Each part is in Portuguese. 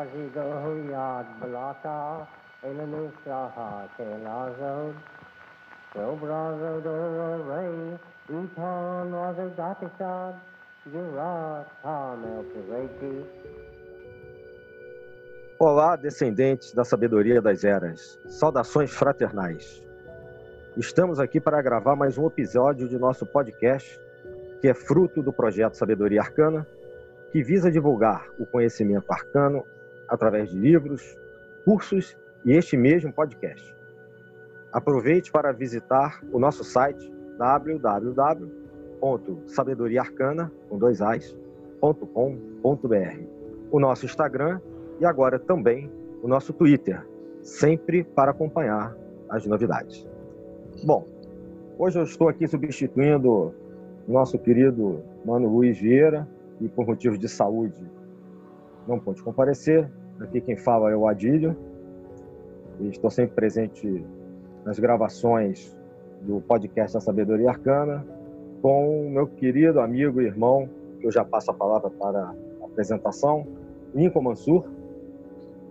Doro Ray Pireti Olá, descendentes da sabedoria das eras. Saudações fraternais. Estamos aqui para gravar mais um episódio de nosso podcast, que é fruto do projeto Sabedoria Arcana, que visa divulgar o conhecimento arcano através de livros, cursos e este mesmo podcast. Aproveite para visitar o nosso site www.sabedoriaarcana.com.br, o nosso Instagram e agora também o nosso Twitter, sempre para acompanhar as novidades. Bom, hoje eu estou aqui substituindo nosso querido Mano Luiz Vieira, que por motivos de saúde não pôde comparecer. Aqui quem fala é o Adílio, e estou sempre presente nas gravações do podcast da Sabedoria Arcana, com o meu querido amigo e irmão, que eu já passo a palavra para a apresentação, Lincoln Mansur.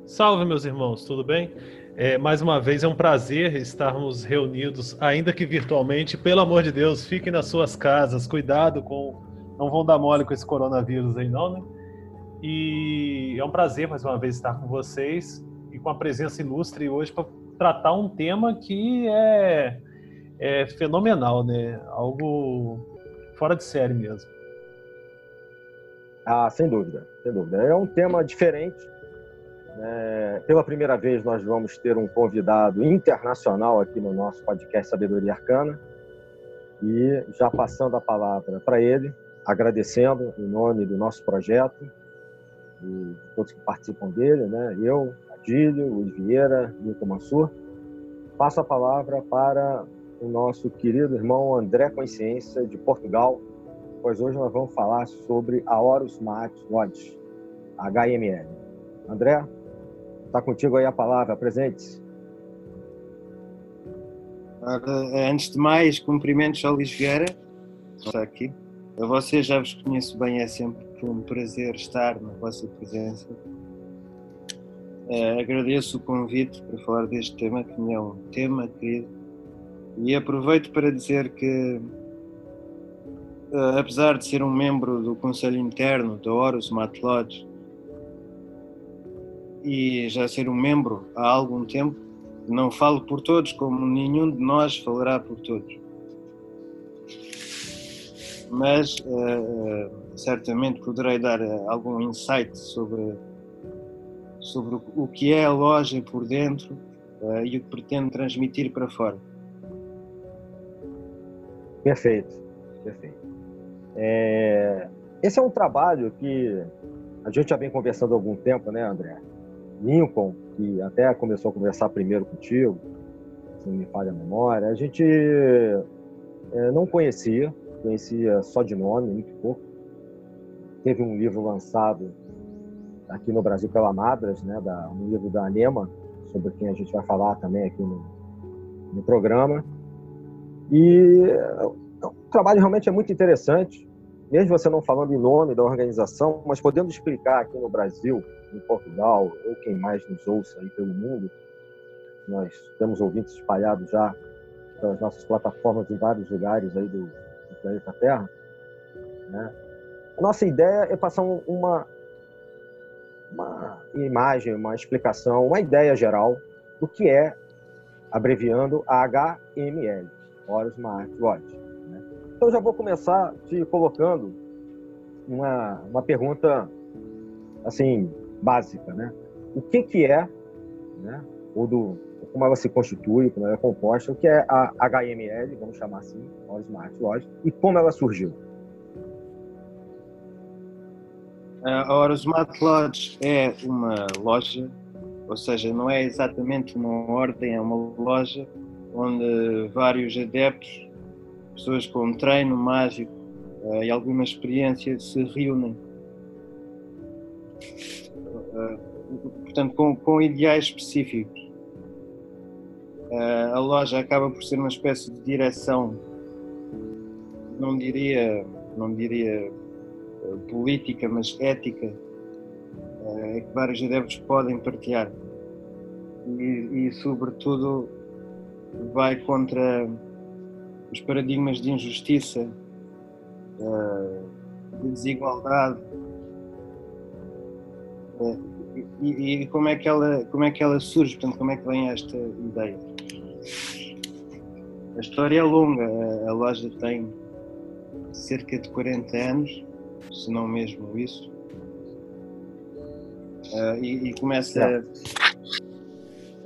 Salve, meus irmãos, tudo bem? É, mais uma vez é um prazer estarmos reunidos, ainda que virtualmente. Pelo amor de Deus, fiquem nas suas casas, cuidado com. Não vão dar mole com esse coronavírus aí, não, né? E é um prazer mais uma vez estar com vocês e com a presença ilustre hoje para tratar um tema que é, é fenomenal, né? Algo fora de série mesmo. Ah, sem dúvida, sem dúvida. É um tema diferente é, pela primeira vez, nós vamos ter um convidado internacional aqui no nosso podcast Sabedoria Arcana. E já passando a palavra para ele, agradecendo em nome do nosso projeto e todos que participam dele, né? eu, Adílio, Luiz Vieira, Milton Mansur, passo a palavra para o nosso querido irmão André Consciência, de Portugal, pois hoje nós vamos falar sobre a Horus Lodge, HML. André, Está contigo aí a palavra, presente. Antes de mais, cumprimentos ao Luís Vieira, está aqui. A vocês já vos conheço bem, é sempre um prazer estar na vossa presença. Uh, agradeço o convite para falar deste tema, que me é um tema querido. E aproveito para dizer que, uh, apesar de ser um membro do Conselho Interno da Horus Mat Lodge, e já ser um membro há algum tempo, não falo por todos, como nenhum de nós falará por todos. Mas uh, certamente poderei dar uh, algum insight sobre, sobre o que é a loja por dentro uh, e o que pretende transmitir para fora. Perfeito, perfeito. É, esse é um trabalho que a gente já vem conversando há algum tempo, né, André? Lincoln, que até começou a conversar primeiro contigo, se não me falha a memória, a gente é, não conhecia, conhecia só de nome, muito pouco. Teve um livro lançado aqui no Brasil pela Madras, né, da, um livro da Anema, sobre quem a gente vai falar também aqui no, no programa. E o trabalho realmente é muito interessante mesmo você não falando em nome da organização, mas podendo explicar aqui no Brasil, em Portugal, ou quem mais nos ouça aí pelo mundo, nós temos ouvintes espalhados já pelas nossas plataformas em vários lugares aí do planeta Terra. Né? A nossa ideia é passar uma, uma imagem, uma explicação, uma ideia geral do que é, abreviando, HML, Horus Smart Lodge. Então, já vou começar te colocando uma, uma pergunta, assim, básica, né? O que que é, né? Ou do, como ela se constitui, como ela é composta, o que é a HML, vamos chamar assim, All Smart Lodge, e como ela surgiu? A Hora Smart Lodge é uma loja, ou seja, não é exatamente uma ordem, é uma loja onde vários adeptos pessoas com treino mágico uh, e alguma experiência se reúnem. Uh, portanto, com, com, ideais específicos. Uh, a loja acaba por ser uma espécie de direção, não diria, não diria política, mas ética é que vários adeptos podem partilhar. E, e, sobretudo, vai contra os paradigmas de injustiça, de desigualdade. E, e, como, é que ela, como é que ela surge, portanto, como é que vem esta ideia? A história é longa, a loja tem cerca de 40 anos, se não mesmo isso. Uh, e, e, começa.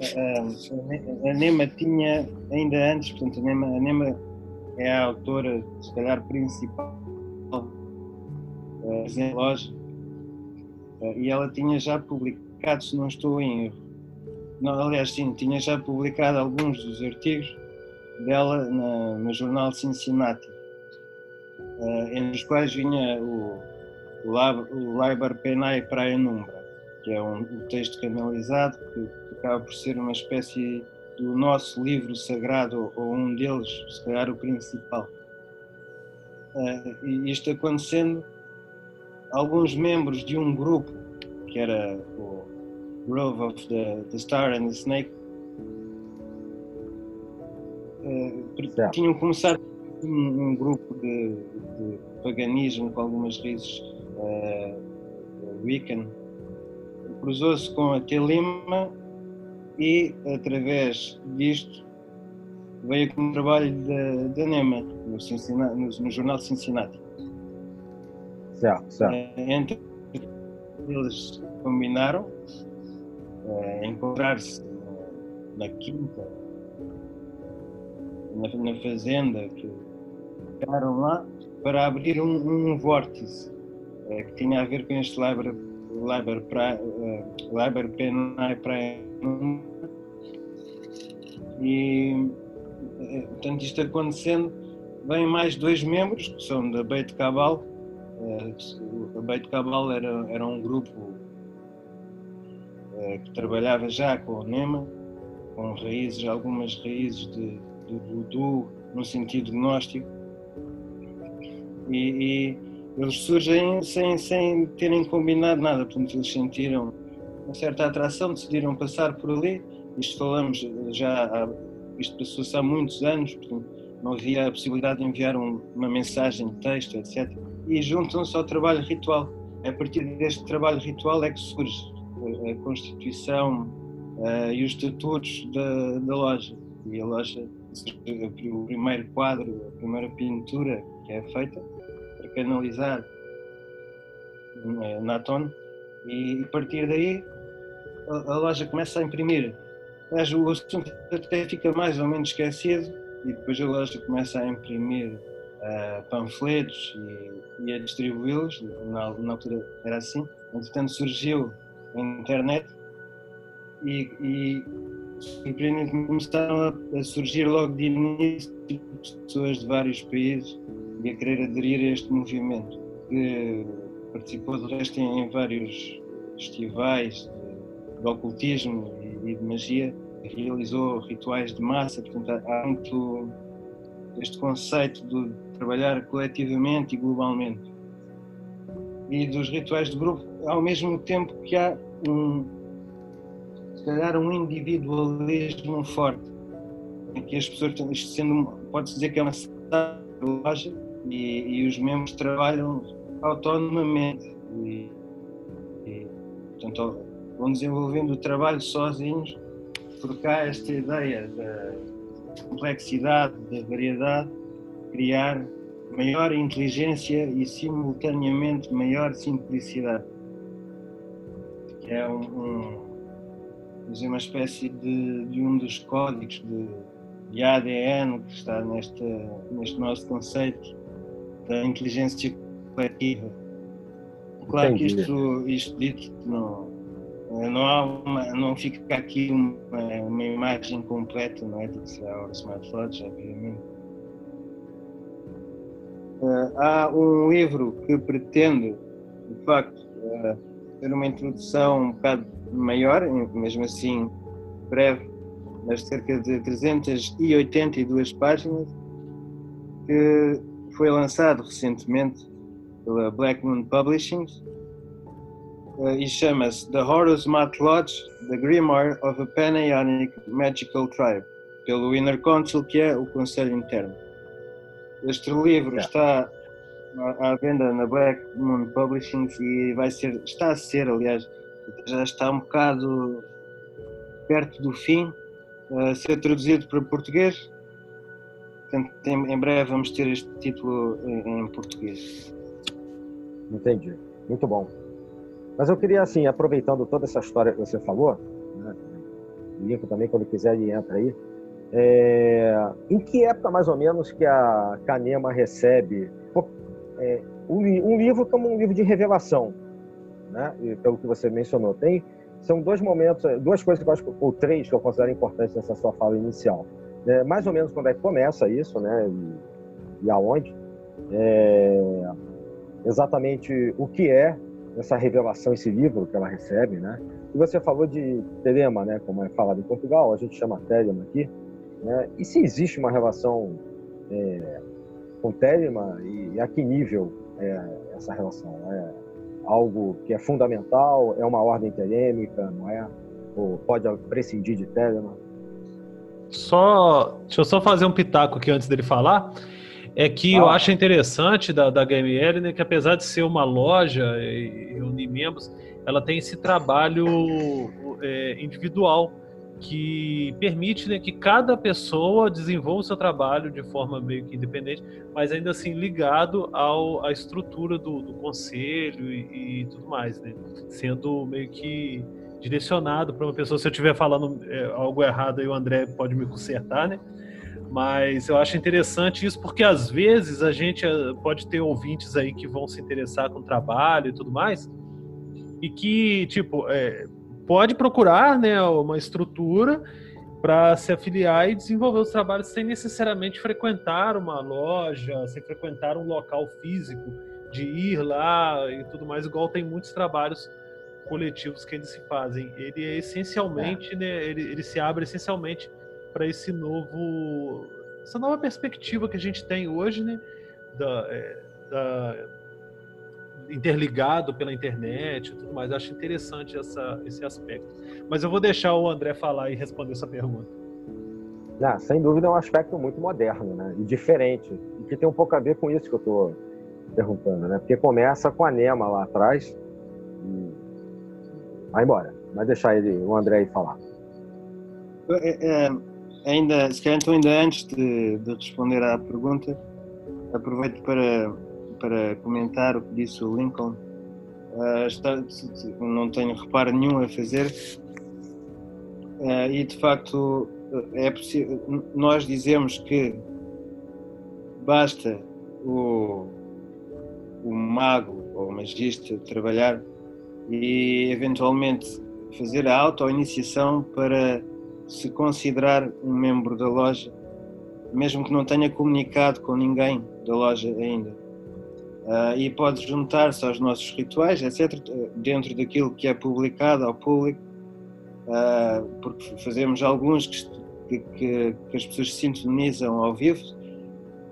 A, a, a, Nema tinha, ainda antes, portanto, a Nema, a Nema é a autora, se calhar, principal uh, em loja. Uh, e ela tinha já publicado, se não estou em erro, aliás, sim, tinha já publicado alguns dos artigos dela na, no jornal Cincinnati, uh, entre os quais vinha o, o, Lab, o Liber Penai Praia Numbra, que é um, um texto canalizado que, que acaba por ser uma espécie do nosso livro sagrado, ou um deles, se calhar o principal. Uh, e isto acontecendo, alguns membros de um grupo, que era o Grove of the, the Star and the Snake, uh, tinham começado um, um grupo de, de, paganismo com algumas raízes uh, Wiccan, cruzou-se com a Telima e, através disto, veio com o trabalho da, NEMA, no, no, no, jornal de Cincinnati. Certo, certo. Uh, entre eles combinaram uh, encontrar-se na, na quinta na, na fazenda que ficaram lá para abrir um, um vórtice uh, que tinha a ver com este Liber, Liber, pra, uh, Liber Penai Praia. E uh, portanto isto acontecendo vêm mais dois membros que são da Beit Cabal uh, a Beit Cabal era, era um grupo que trabalhava já com o NEMA com raízes, algumas raízes de do voodoo no sentido gnóstico e, e, eles surgem sem, sem terem combinado nada, portanto eles sentiram uma certa atração, decidiram passar por ali, isto falamos já, isto passou-se há muitos anos, portanto não havia a possibilidade de enviar um, uma mensagem de texto, etc. E juntam-se ao trabalho ritual. A partir deste trabalho ritual é que surge a Constituição uh, e os estatutos da, da loja. E a loja o primeiro quadro, a primeira pintura que é feita para canalizar eh, Naton e a partir daí a, loja começa a imprimir. Mas o assunto até fica mais ou menos esquecido e depois a loja começa a imprimir uh, panfletos e, e a distribuí-los, na, na, altura era assim. Entretanto surgiu a internet e, e surpreendentemente começaram a, surgir logo de início pessoas de vários países e a querer aderir a este movimento, que participou de resto em, vários festivais de, de ocultismo e, e, de magia, realizou rituais de massa, portanto há muito este conceito de trabalhar coletivamente e globalmente. E dos rituais de grupo, ao mesmo tempo que há um, se calhar um individualismo forte, em que as pessoas, isto sendo, pode-se dizer que é uma loja e, e, os membros trabalham autonomamente e, e, portanto, vão desenvolvendo o trabalho sozinhos, porque há esta ideia da complexidade, da variedade, criar maior inteligência e simultaneamente maior simplicidade, que é um, um é uma espécie de, de um dos códigos de, de, ADN que está neste, neste nosso conceito da inteligência coletiva. Claro que isto, isto dito não, não, há uma, não fica aqui uma, uma imagem completa não é, do que será o Smart Lodge, obviamente. Uh, há um livro que pretende, de facto, uh, ter uma introdução um bocado maior, mesmo assim breve, mas cerca de 382 páginas, que foi lançado recentemente pela Black Moon Publishing uh, e chama-se The Horus Mat Lodge, The Grimoire of a Panaionic Magical Tribe, pelo Inner Council, que é o Conselho Interno. Este livro está à venda na Black Moon Publishing e vai ser, está a ser, aliás, já está um bocado perto do fim, a ser traduzido para português. Portanto, em, breve vamos ter este título em, em português. Entendi. Muito bom. Mas eu queria, assim, aproveitando toda essa história que você falou, né, o Lincoln também, quando quiser, ele entra aí. É, em que época, mais ou menos, que a Canema recebe é, um, um, livro como um livro de revelação, né? E, pelo que você mencionou. Tem, são dois momentos, duas coisas que eu acho, ou três que eu considero importantes nessa sua fala inicial. É, mais ou menos quando é que começa isso, né? E, e aonde. É, exatamente o que é essa revelação, esse livro que ela recebe, né? E você falou de telema, né? Como é falado em Portugal, a gente chama telema aqui. Né? E se existe uma relação é, com telema e, e, a que nível é essa relação? É algo que é fundamental? É uma ordem telêmica, não é? Ou pode prescindir de telema? Só, deixa eu só fazer um pitaco aqui antes dele falar é que ah. eu acho interessante da, da GML, né, que apesar de ser uma loja e unir membros, ela tem esse trabalho é, individual que permite né, que cada pessoa desenvolva o seu trabalho de forma meio que independente, mas ainda assim ligado ao, à estrutura do, do conselho e, e, tudo mais, né? Sendo meio que direcionado para uma pessoa. Se eu estiver falando é, algo errado aí, o André pode me consertar, né? Mas eu acho interessante isso porque às vezes a gente eh, pode ter ouvintes aí que vão se interessar com o trabalho e tudo mais, e que, tipo, é, pode procurar né, uma estrutura para se afiliar e desenvolver os trabalhos sem necessariamente frequentar uma loja, sem frequentar um local físico, de ir lá e tudo mais, igual tem muitos trabalhos coletivos que eles se fazem. Ele é essencialmente, é. né, ele, ele se abre essencialmente para esse novo essa nova perspectiva que a gente tem hoje, né, da, é, da interligado pela internet e tudo mais. Acho interessante essa, esse aspecto. Mas eu vou deixar o André falar e responder essa pergunta. Não, sem dúvida é um aspecto muito moderno, né, e diferente, e que tem um pouco a ver com isso que eu estou perguntando, né, porque começa com a Nema lá atrás e vai embora. Vai deixar ele, o André aí falar. É, é ainda, se calhar então ainda antes de, de, responder à pergunta, aproveito para, para comentar o que disse o Lincoln. Uh, está, não tenho reparo nenhum a fazer uh, e de facto é possível, nós dizemos que basta o, o mago ou o magista trabalhar e eventualmente fazer a auto-iniciação para se considerar um membro da loja, mesmo que não tenha comunicado com ninguém da loja ainda. Uh, e pode juntar-se aos nossos rituais, etc., dentro daquilo que é publicado ao público, uh, porque fazemos alguns que, que, que, as pessoas sintonizam ao vivo,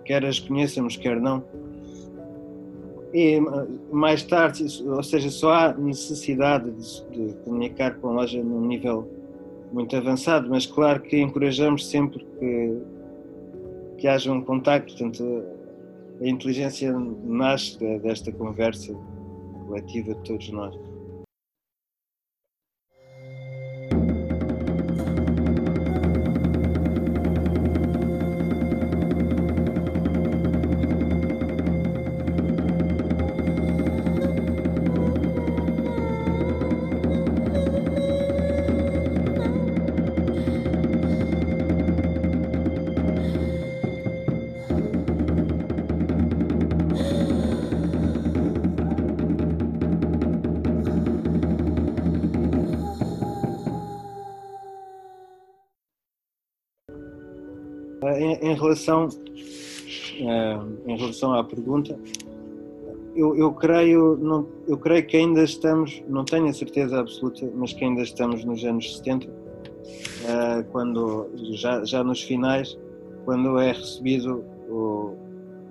quer as conheçamos, quer não. E mais tarde, ou seja, só há necessidade de, de comunicar com a loja num nível muito avançado, mas claro que encorajamos sempre que, que haja um contacto, portanto a inteligência nasce desta conversa coletiva de todos nós. Em, relação uh, em relação à pergunta, eu, eu, creio não, eu creio que ainda estamos, não tenho a certeza absoluta, mas que ainda estamos nos anos 70, uh, eh, quando já, já nos finais, quando é recebido o,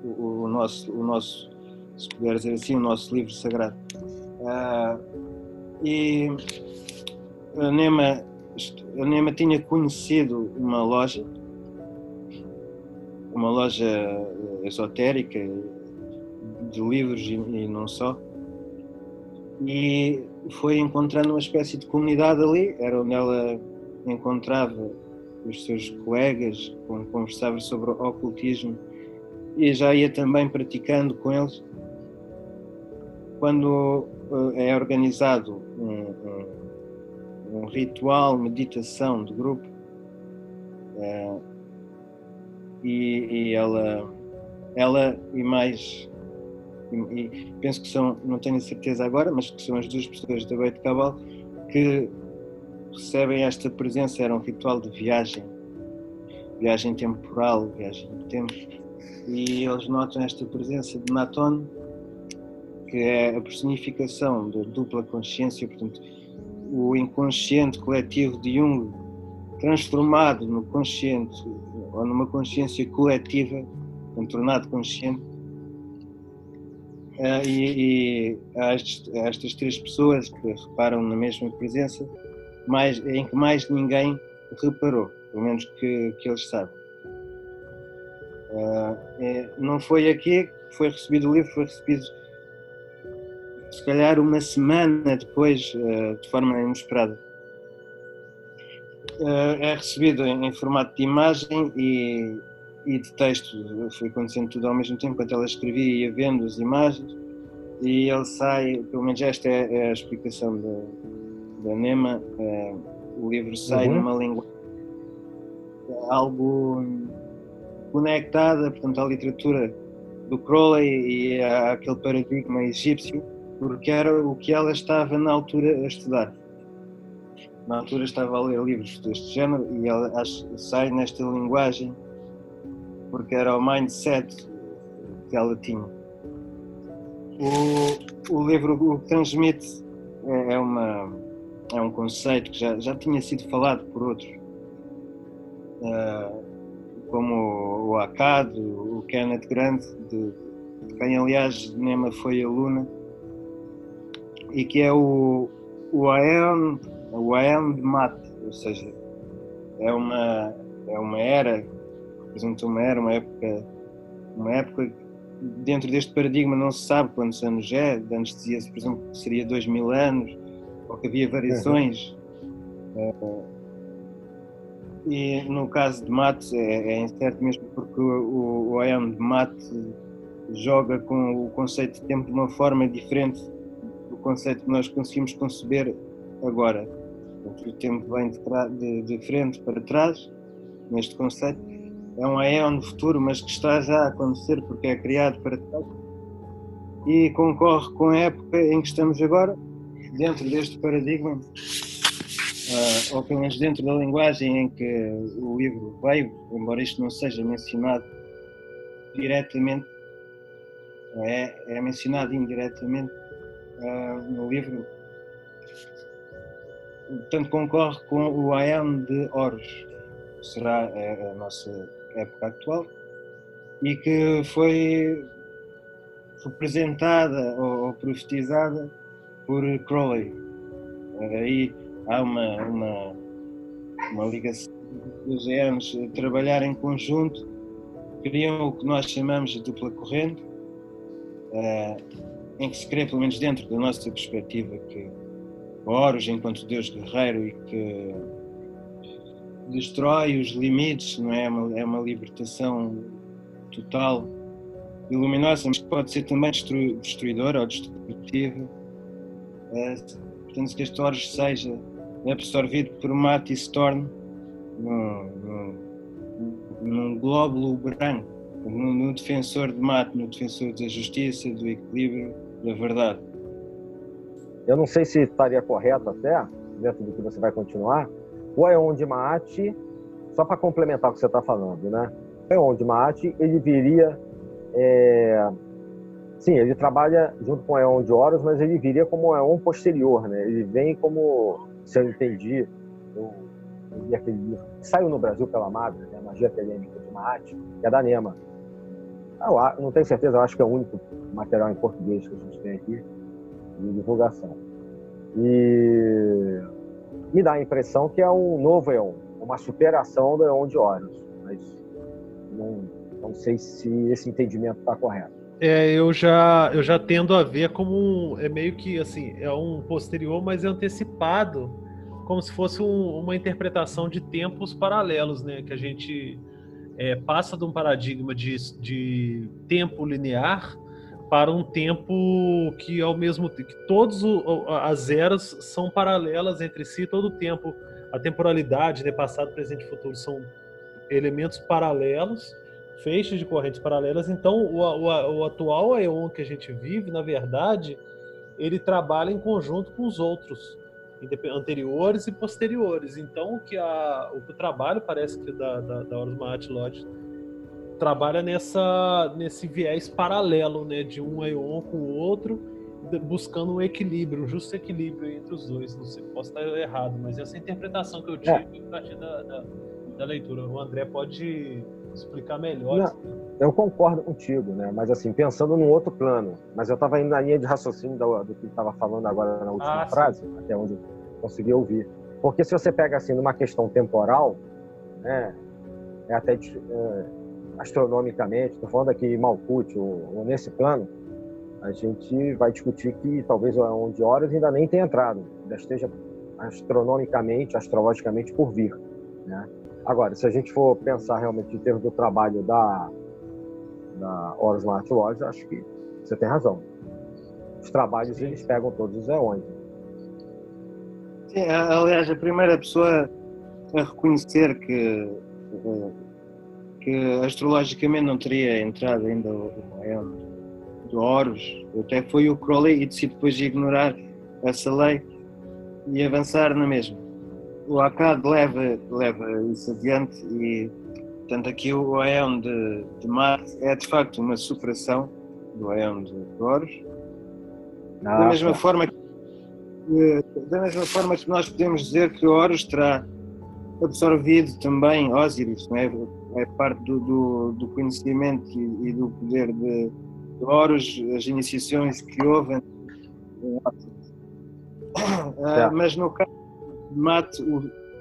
o, o, nosso, o nosso, se puder dizer assim, o nosso livro sagrado. Uh, E a Nema, a Nema tinha conhecido uma loja, uma loja esotérica de livros e, e não só, e foi encontrando uma espécie de comunidade ali, era onde ela encontrava os seus colegas, conversava sobre o ocultismo e já ia também praticando com eles. Quando eh, é organizado um, um, um ritual, meditação de grupo, é, e, e, ela, ela e mais, e, e, penso que são, não tenho certeza agora, mas que são as duas pessoas da Beit Cabal que recebem esta presença, era um ritual de viagem, viagem temporal, viagem no tempo, e eles notam esta presença de Naton, que é a personificação da dupla consciência, portanto, o inconsciente coletivo de Jung transformado no consciente ou numa consciência coletiva, tornado consciente. Uh, e, e estas, estas três pessoas que reparam na mesma presença mais, em que mais ninguém reparou, pelo menos que, que eles sabem. Uh, é, não foi aqui que foi recebido o livro, foi recebido se calhar uma semana depois, uh, de forma inesperada. Uh, é recebido em, em, formato de imagem e, e de texto, foi acontecendo tudo ao mesmo tempo, enquanto ela escrevia e ia vendo as imagens, e ele sai, pelo menos esta é, é a explicação da, da Nema, é, o livro sai uhum. numa língua algo conectada, portanto, à literatura do Crowley e àquele paradigma egípcio, porque era o que ela estava na altura a estudar. Na altura estava a ler livros deste género e ela sai nesta linguagem porque era o mindset que ela tinha. O, o livro o que transmite é, é uma é um conceito que já, já tinha sido falado por outros, uh, como o Akkad, o Kenneth Grant, de, de quem aliás Nema foi aluna, e que é o, o Aeon, o Aeon de Mate, ou seja, é uma, é uma era, representa uma era, uma época, uma época dentro deste paradigma não se sabe quantos anos é, antes dizia-se, por exemplo, que seria dois mil anos, ou que havia variações. Uhum. e no caso de Mate é, é incerto mesmo porque o, o IAM de Mate joga com o conceito de tempo de uma forma diferente do conceito que nós conseguimos conceber agora. O tempo vem de, de, de, frente para trás, neste conceito. É um aeon de futuro, mas que está já a acontecer porque é criado para trás. E concorre com a época em que estamos agora, dentro deste paradigma, uh, ou pelo menos dentro da linguagem em que o livro veio, embora isto não seja mencionado diretamente, é, é mencionado indiretamente uh, no livro, portanto concorre com o Aeon de Horus, será a, a nossa época atual, e que foi representada ou, ou profetizada por Crowley. Aí há uma, uma, uma ligação dos anos trabalhar em conjunto, criam o que nós chamamos de dupla corrente, uh, em que se crê, pelo menos dentro da nossa perspectiva, que Horus, enquanto Deus guerreiro e que destrói os limites, não é? É uma, é uma libertação total, luminosa, mas pode ser também destruidora ou destrutiva portanto, que este Horus seja absorvido por mate e se torne num, num, num glóbulo branco, no, no defensor de mate, no defensor da justiça, do equilíbrio, da verdade. Eu não sei se estaria correto até, dentro do que você vai continuar, o Aeon de Mate, só para complementar o que você está falando, né? O Aeon de Mate, ele viria é, Sim, ele trabalha junto com o Eon de Horus, mas ele viria como um Eon posterior, né? Ele vem como, se eu entendi, eu, li aquele livro saiu no Brasil pela Madre, né? Magia Telêmica de Maat, que é da Nema. Eu não tenho certeza, eu acho que é o único material em português que a gente tem aqui de divulgação. E me dá a impressão que é um novo Eon, uma superação do Eon de Horus. Mas não, não sei se esse entendimento está correto. É, eu já, eu já tendo a ver como um, é meio que assim, é um posterior, mas é antecipado, como se fosse um, uma interpretação de tempos paralelos, né? Que a gente é, passa de um paradigma de, de tempo linear para um tempo que ao mesmo que todas as eras são paralelas entre si todo o tempo a temporalidade né, passado presente e futuro são elementos paralelos feixes de correntes paralelas. Então, o, o, o atual Aeon que a gente vive, na verdade, ele trabalha em conjunto com os outros, anteriores e posteriores. Então, o que, a, o, trabalho parece que da, da, da Horus Lodge trabalha nessa, nesse viés paralelo, né, de um Aeon com o outro, buscando um equilíbrio, um justo equilíbrio entre os dois. Não sei, posso estar errado, mas essa é a interpretação que eu tive é. a partir da, da, da leitura. O André pode explicar melhor. Não, eu concordo contigo, né? Mas assim, pensando num outro plano. Mas eu estava indo na linha de raciocínio do, do que estava falando agora na última ah, frase, sim. até onde eu consegui ouvir. Porque se você pega assim numa questão temporal, né? É até é, astronomicamente, estou falando aqui Malkuth ou, ou, nesse plano, a gente vai discutir que talvez o Eon de Horas ainda nem tenha entrado, ainda esteja astronomicamente, astrologicamente por vir, né? Agora, se a gente for pensar realmente em termos do trabalho da, da Horus Smart Lodge, acho que você tem razão. Os trabalhos, Sim. eles pegam todos os eões. Sim, aliás, a primeira pessoa a reconhecer que, que astrologicamente não teria entrado ainda o eão do Horus, até foi o Crowley e decide depois ignorar essa lei e avançar na mesma o ACAD leva, leva isso adiante e, portanto, aqui o Aeon de, de Marte é de facto uma superação do Aeon de Horus. Ah, da mesma tá. forma que da mesma forma que nós podemos dizer que Horus terá absorvido também Osíris, não é? É parte do, do, do conhecimento e, e, do poder de, de Horus, as iniciações que houve. Ah, mas no caso mate,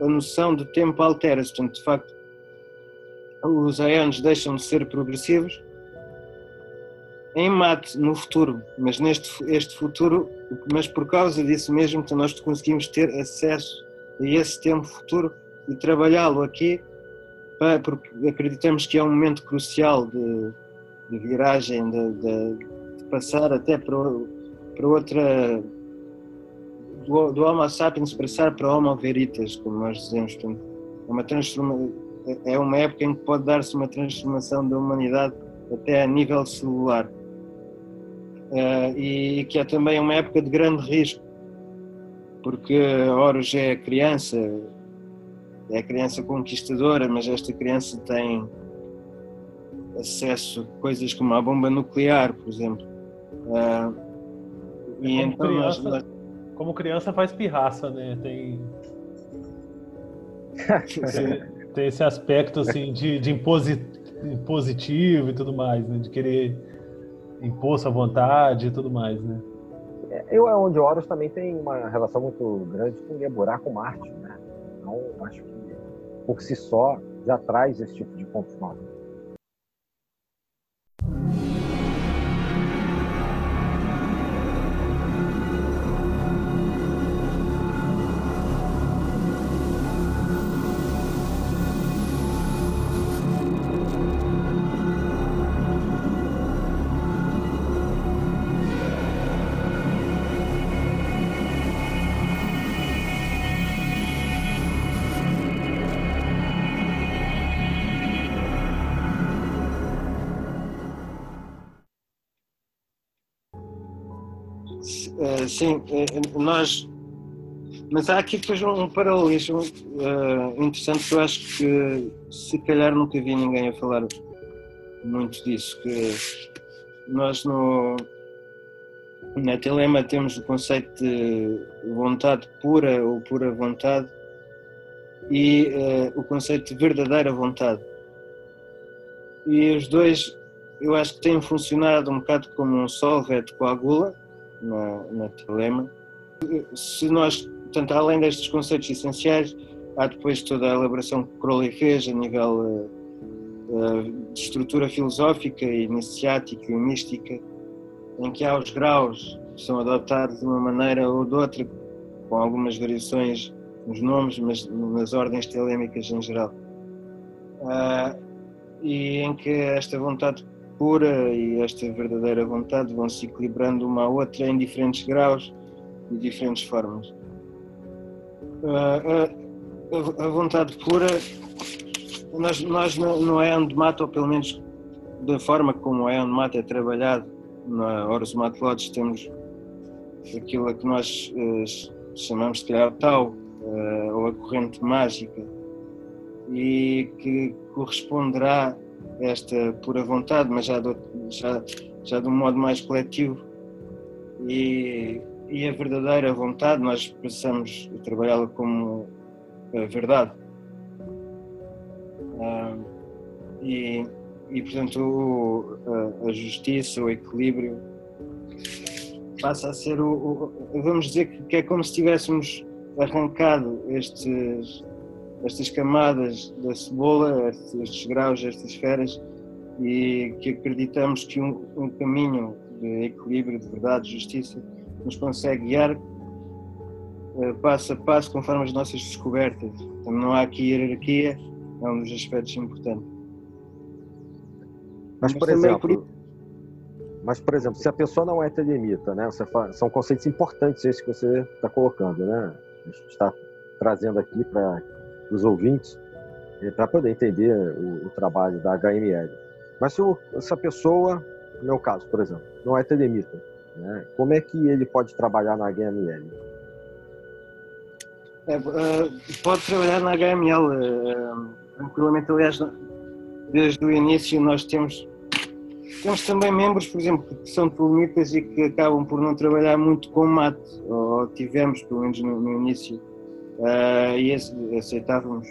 a noção de tempo altera-se. Portanto, de facto, os aeons deixam de ser progressivos em mate no futuro, mas neste este futuro, mas por causa disso mesmo, então nós conseguimos ter acesso a esse tempo futuro e trabalhá-lo aqui, porque acreditamos que é um momento crucial de, de viragem, de, de, de, passar até para, para outra do, do Homo sapiens passar para Homo veritas, como nós dizemos. Portanto, é uma, transforma, é uma época em que pode dar-se uma transformação da humanidade até a nível celular. Uh, e que é também uma época de grande risco, porque Horus é criança, é criança conquistadora, mas esta criança tem acesso a coisas como a bomba nuclear, por exemplo. Uh, e então criança, nós, como criança faz pirraça, né? Tem. tem, tem esse aspecto assim de, de imposi, impositivo e tudo mais, né? De querer impor sua vontade e tudo mais, né? É, eu é onde Horus também tem uma relação muito grande com Geburá com Marte, né? Então acho que por si só já traz esse tipo de confronto. Sim, é, é, nós. Mas há aqui depois um paralelismo uh, interessante que eu acho que se calhar nunca vi ninguém a falar muito disso, que nós no, na Telema temos o conceito de vontade pura ou pura vontade e uh, o conceito de verdadeira vontade. E os dois eu acho que têm funcionado um bocado como um solvete com a gula, na, na Telema, se nós, portanto, além destes conceitos essenciais, há depois toda a elaboração que Crowley fez a nível uh, de estrutura filosófica, iniciática e mística, em que há os graus que são adotados de uma maneira ou de outra, com algumas variações nos nomes, mas nas ordens telémicas em geral. Uh, e em que esta vontade pura e esta verdadeira vontade vão se equilibrando uma à outra em diferentes graus e diferentes formas. Uh, a, a, vontade pura, nós, nós no, no de Mata, ou pelo menos da forma como o Aeon de Mata é trabalhado na Horus Lodge, temos aquilo a que nós uh, chamamos de calhar Tau, uh, ou a corrente mágica, e que corresponderá a esta pura vontade, mas já, do, já, já de um modo mais coletivo. E, e a verdadeira vontade, nós precisamos trabalhá-la como a verdade. Uh, e, e, portanto, o, a, a, justiça, o equilíbrio, passa a ser o. o vamos dizer que, é como se tivéssemos arrancado estes, estas camadas da cebola, estes, graus, estas esferas, e que acreditamos que um, um caminho de equilíbrio, de verdade, de justiça, nos consegue guiar uh, passo a passo conforme as nossas descobertas. Então, não há aqui hierarquia, é um dos aspectos importantes. Mas, por exemplo, mas, por exemplo, se a pessoa não é telemita, né? Fala, são conceitos importantes esses que você está colocando, né? A gente está trazendo aqui para os ouvintes, eh, para poder entender o, o, trabalho da HML. Mas se, o, se pessoa, no meu caso, por exemplo, não é telemita, né? como é que ele pode trabalhar na HML? É, uh, pode trabalhar na HML uh, tranquilamente. Aliás, desde o início nós temos temos também membros, por exemplo, que são tolmitas e que acabam por não trabalhar muito com mate, ou tivemos, pelo menos no, no início, uh, e aceitávamos,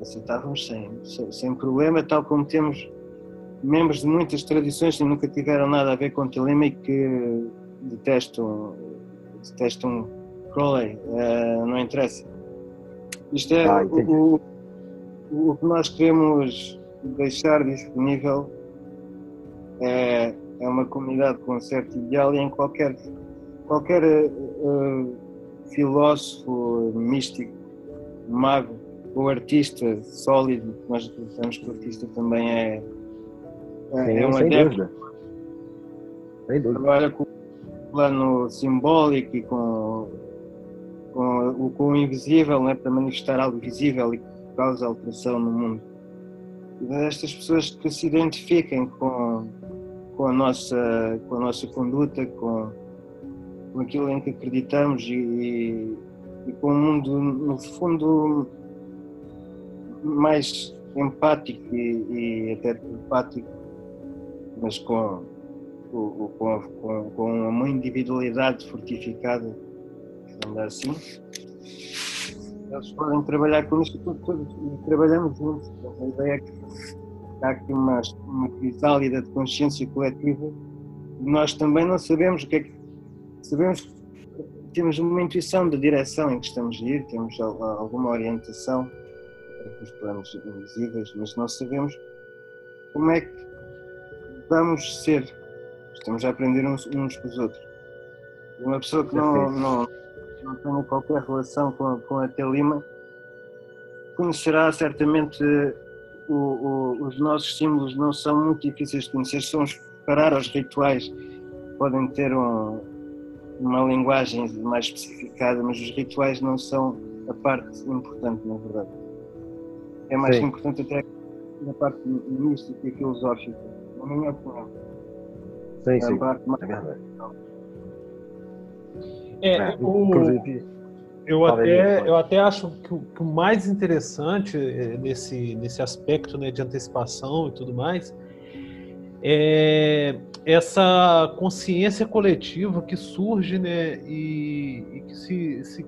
aceitávamos sem, sem problema, tal como temos membros de muitas tradições que nunca tiveram nada a ver com Telema e que detestam, detestam Crowley, uh, não interessa. Isto é ah, o, o, o que nós queremos deixar disponível é, é uma comunidade com um certo ideal e em qualquer, qualquer uh, filósofo, místico, mago ou artista sólido, nós pensamos que o artista também é, é, Sim, é um adepto. Sem dúvida. Trabalha com o plano simbólico e com, com, com o invisível né, para manifestar algo visível e que causa alteração no mundo. Estas pessoas que se identifiquem com, com, a, nossa, com a nossa conduta, com, com aquilo em que acreditamos e, e com um mundo, no fundo, mais empático e, e até empático, mas com, com, com, com uma individualidade fortificada, anda assim. Eles podem trabalhar com isto e trabalhamos juntos. A ideia é que há aqui uma, uma de consciência coletiva. Nós também não sabemos o que é que sabemos temos uma intuição da direção em que estamos a ir, temos alguma orientação para os planos invisíveis, mas não sabemos como é que vamos ser. Estamos a aprender uns, uns com os outros. Uma pessoa que não, não, não tenha qualquer relação com a, com a Telima conhecerá certamente o, o, os nossos símbolos não são muito difíceis de conhecer, são os parar aos rituais. Podem ter um, uma linguagem mais especificada, mas os rituais não são a parte importante, na verdade. É mais Sim. importante até na parte mística e filosófica, na minha opinião. Sim, é sim. Mais... É verdade. É, é, o... Eu até, eu até acho que o, que o, mais interessante eh, nesse, nesse aspecto né, de antecipação e tudo mais é essa consciência coletiva que surge né, e, e que se, se,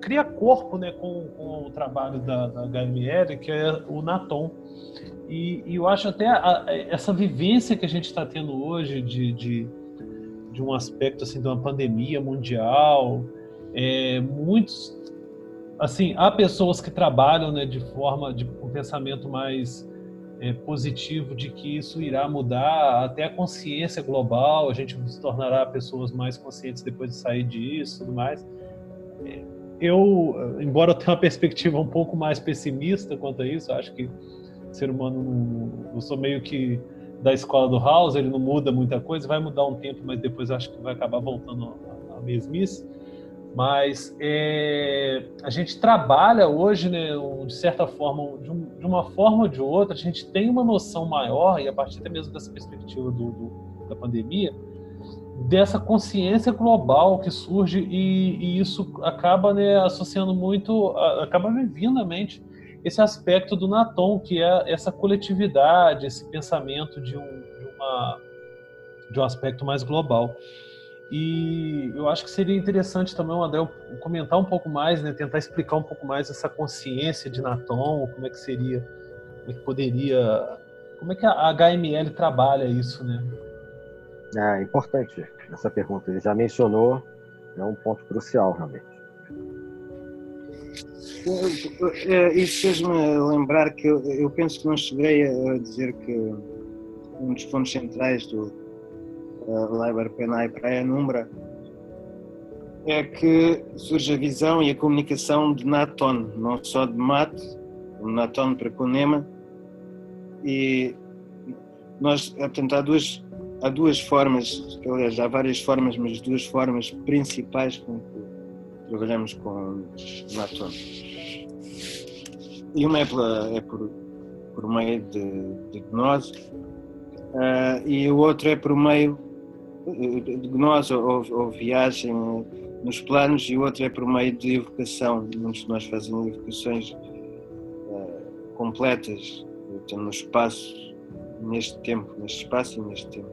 cria corpo né, com, com o trabalho da, da HML, que é o Natom. E, e eu acho até a, essa vivência que a gente está tendo hoje de de de um aspecto assim de uma pandemia mundial. É, muitos, assim, há pessoas que trabalham né, de forma de um pensamento mais é, positivo de que isso irá mudar até a consciência global, a gente se tornará pessoas mais conscientes depois de sair disso, tudo mais. É, eu, embora eu tenha uma perspectiva um pouco mais pessimista quanto a isso, acho que o ser humano não, eu sou meio que da escola do House, ele não muda muita coisa, vai mudar um tempo, mas depois acho que vai acabar voltando à mesmice. Mas é, a gente trabalha hoje, né, de certa forma, de, um, de, uma forma ou de outra, a gente tem uma noção maior, e a partir até mesmo dessa perspectiva do, do, da pandemia, dessa consciência global que surge e, e isso acaba né, associando muito, acaba me vindo à mente esse aspecto do Naton, que é essa coletividade, esse pensamento de um, de uma, de um aspecto mais global. E eu acho que seria interessante também o André comentar um pouco mais, né, tentar explicar um pouco mais essa consciência de Naton, como é que seria, como é que poderia, como é que a HML trabalha isso, né? É importante essa pergunta. Ele já mencionou, é um ponto crucial, realmente. É, isso fez-me lembrar que eu, eu, penso que não cheguei a dizer que um dos pontos centrais do Liber Penai Praia Numbra é que surge a visão e a comunicação de Naton, não só de Mate, Naton para Conema, e nós, portanto, há duas há duas formas, aliás, há várias formas, mas duas formas principais com que trabalhamos com Naton. E uma é, pela, é por, por meio de, de gnose, uh, e o outro é por meio gnose ou, ou, viagem nos planos, e o outro é por meio de evocação. Muitos de nós fazem evocações uh, completas, no espaço, neste tempo, neste espaço e neste tempo.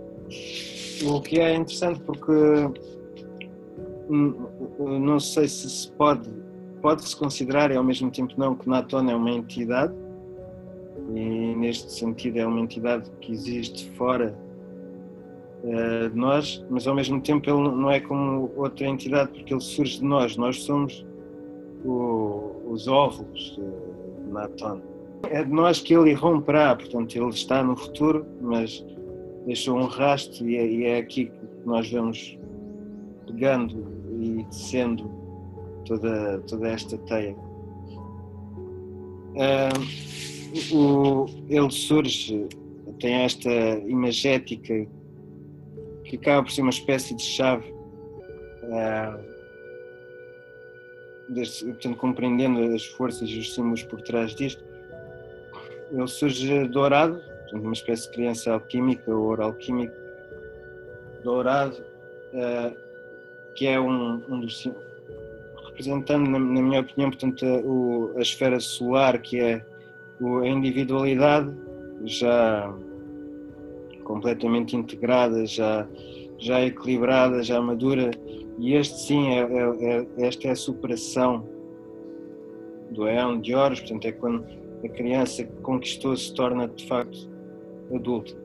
O que é interessante porque hum, não sei se se pode, pode-se considerar e ao mesmo tempo não que Naton é uma entidade e neste sentido é uma entidade que existe fora de nós, mas ao mesmo tempo ele não é como outra entidade porque ele surge de nós, nós somos o, os óvulos de Naton. É de nós que ele irromperá, portanto ele está no futuro, mas deixou um rastro e é, e é aqui que nós vamos pegando e descendo toda, toda esta teia. Uh, o, ele surge, tem esta imagética que acaba por ser uma espécie de chave, deste, portanto, compreendendo as forças e os símbolos por trás disto. Ele surge dourado, uma espécie de criança alquímica ou oral alquímico dourado, uh, que é um, um dos representando, na, na, minha opinião, portanto, a, o, a esfera solar, que é o, a individualidade já completamente integrada, já, já equilibrada, já madura, e este sim, é, é, é esta é a superação do Eon de Horus, portanto, é quando a criança que conquistou se torna de facto adulto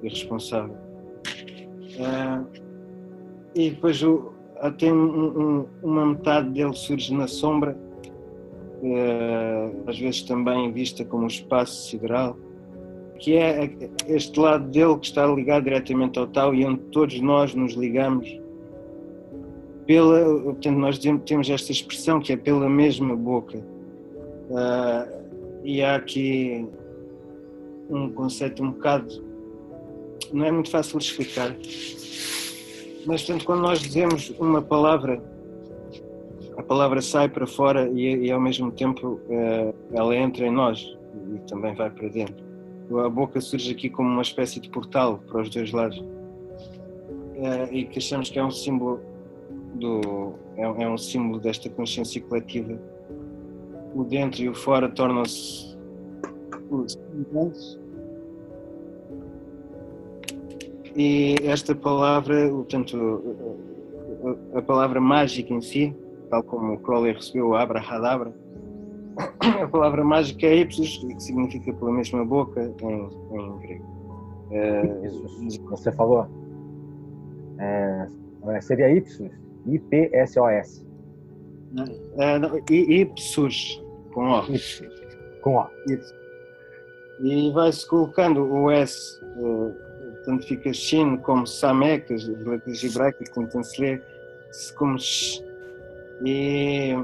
e responsável. Uh, e depois tem um, um, uma metade dele surge na sombra, uh, às vezes também vista como um espaço sideral, que é este lado dele que está ligado diretamente ao tal e onde todos nós nos ligamos pela, portanto, nós temos esta expressão que é pela mesma boca. Uh, e há aqui um conceito um bocado. não é muito fácil de explicar. Mas, portanto, quando nós dizemos uma palavra, a palavra sai para fora e, e ao mesmo tempo uh, ela entra em nós e também vai para dentro. A boca surge aqui como uma espécie de portal para os dois lados. Uh, e que achamos que é um símbolo do é, é um símbolo desta consciência coletiva. O dentro e o fora tornam-se e esta palavra, portanto, a palavra mágica em si, tal como Crowley recebeu a Abrahadabra, a palavra mágica é ipsos, que significa pela mesma boca em, em grego. Uh, você falou. É, é seria Ipsos, I-P-S-O-S. É, não, Ipsos, com O. Com O. E vai-se colocando o S, uh, tanto fica Shin como Samek, as letras hebraicas, como se lê como Sh. E,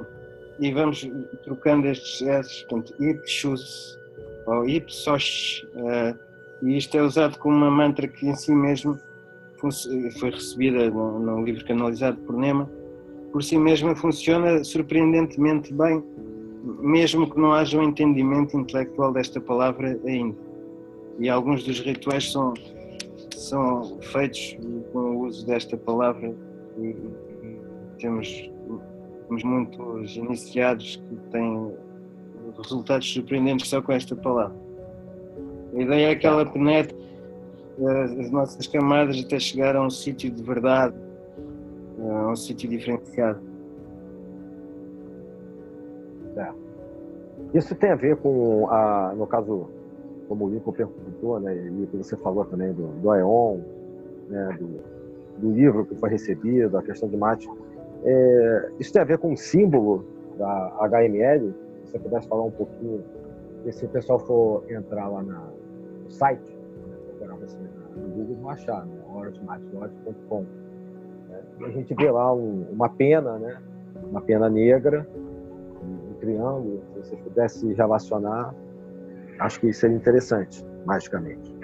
e vamos trocando estes S, portanto, Ipsos ou Ipsos. Uh, e isto é usado como uma mantra que em si mesmo foi recebida no, no livro canalizado por Nema, por si mesma funciona surpreendentemente bem, mesmo que não haja um entendimento intelectual desta palavra ainda. E alguns dos rituais são, são feitos com o uso desta palavra e temos, temos muitos iniciados que têm resultados surpreendentes só com esta palavra. A ideia é que ela penetre as nossas camadas até chegar a um sítio de verdade, a um sítio diferenciado. É. Isso tem a ver com, a, no caso, como o Lincoln perguntou, né, e você falou também do, do Aeon, né, do, do, livro que foi recebido, a questão de mate. É, isso tem a ver com o símbolo da HML? Se você pudesse falar um pouquinho, se o pessoal for entrar lá na, no site, no Google vão achar, né? horosmatlodge.com. Né? A gente vê lá um, uma pena, né? uma pena negra, um, um triângulo, se você pudesse relacionar, acho que seria interessante, magicamente.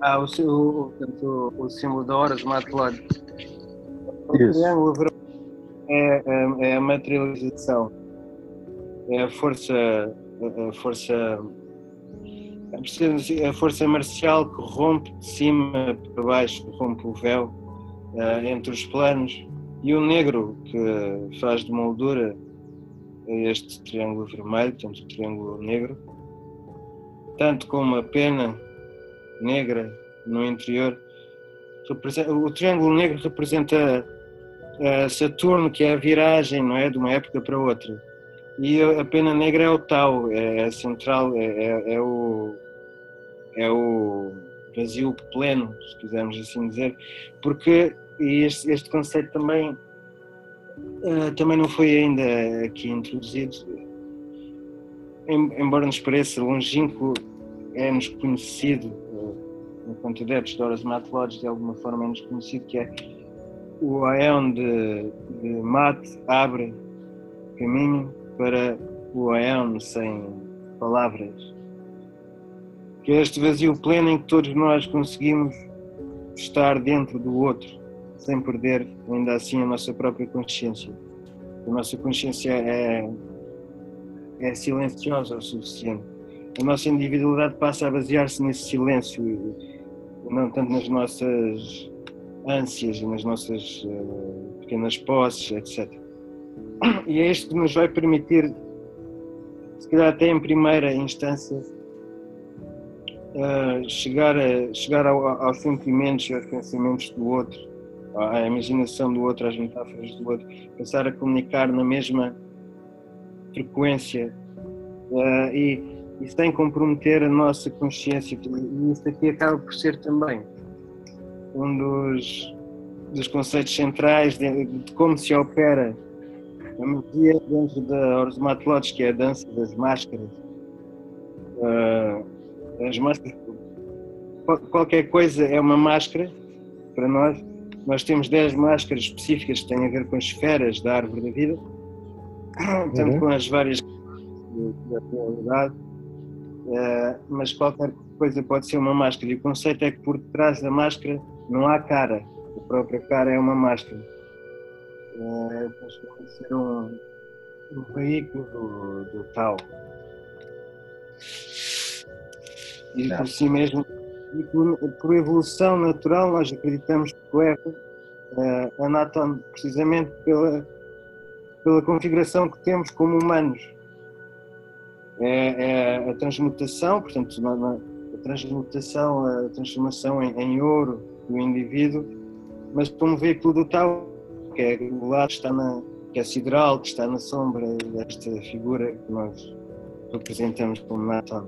Ah, o, o, o, o símbolo da Horus Matlodge. O Isso. triângulo é, é, é a materialização, é a força, a força a força marcial que rompe de cima para baixo, rompe o véu uh, entre os planos, e o negro que faz de moldura este triângulo vermelho, portanto, o triângulo negro, tanto como a pena negra no interior. O triângulo negro representa uh, Saturno, que é a viragem, não é, de uma época para outra e a pena negra é o tal, é a central, é, é, é, o, é o vazio pleno, se quisermos assim dizer, porque este, este conceito também, uh, também não foi ainda aqui introduzido, embora nos pareça longínquo, é-nos conhecido, enquanto adeptos de Horas Matológicas, de alguma forma é-nos conhecido, que é o Aeon de, de abre caminho para o Aeon sem palavras. Que é este vazio pleno em que todos nós conseguimos estar dentro do outro, sem perder ainda assim a nossa própria consciência. A nossa consciência é, é silenciosa o suficiente. A nossa individualidade passa a basear-se nesse silêncio não tanto nas nossas ânsias, nas nossas uh, pequenas posses, etc. E é isto que nos vai permitir, se calhar até em primeira instância, uh, chegar, a, chegar ao, aos sentimentos e aos pensamentos do outro, à imaginação do outro, às metáforas do outro, passar a comunicar na mesma frequência uh, e, e sem comprometer a nossa consciência. E isto aqui acaba por ser também um dos, dos conceitos centrais de, de como se opera a magia dentro da Orzomatlotes, que é a dança das máscaras. Uh, as máscaras, qualquer coisa é uma máscara para nós. Nós temos 10 máscaras específicas que têm a ver com as esferas da árvore da vida, tanto uhum. com as várias da realidade, uh, mas qualquer coisa pode ser uma máscara. E o conceito é que por trás da máscara não há cara, a própria cara é uma máscara é, pode ser um, um veículo do, do tal. E por si mesmo, e por, por, evolução natural, nós acreditamos que o ego é, anatom precisamente pela, pela configuração que temos como humanos. É, é a transmutação, portanto, a transmutação, a transformação em, em ouro do indivíduo, mas como veículo do tal que é o lado está na que é sideral, que está na sombra desta figura que nós representamos como Nathan.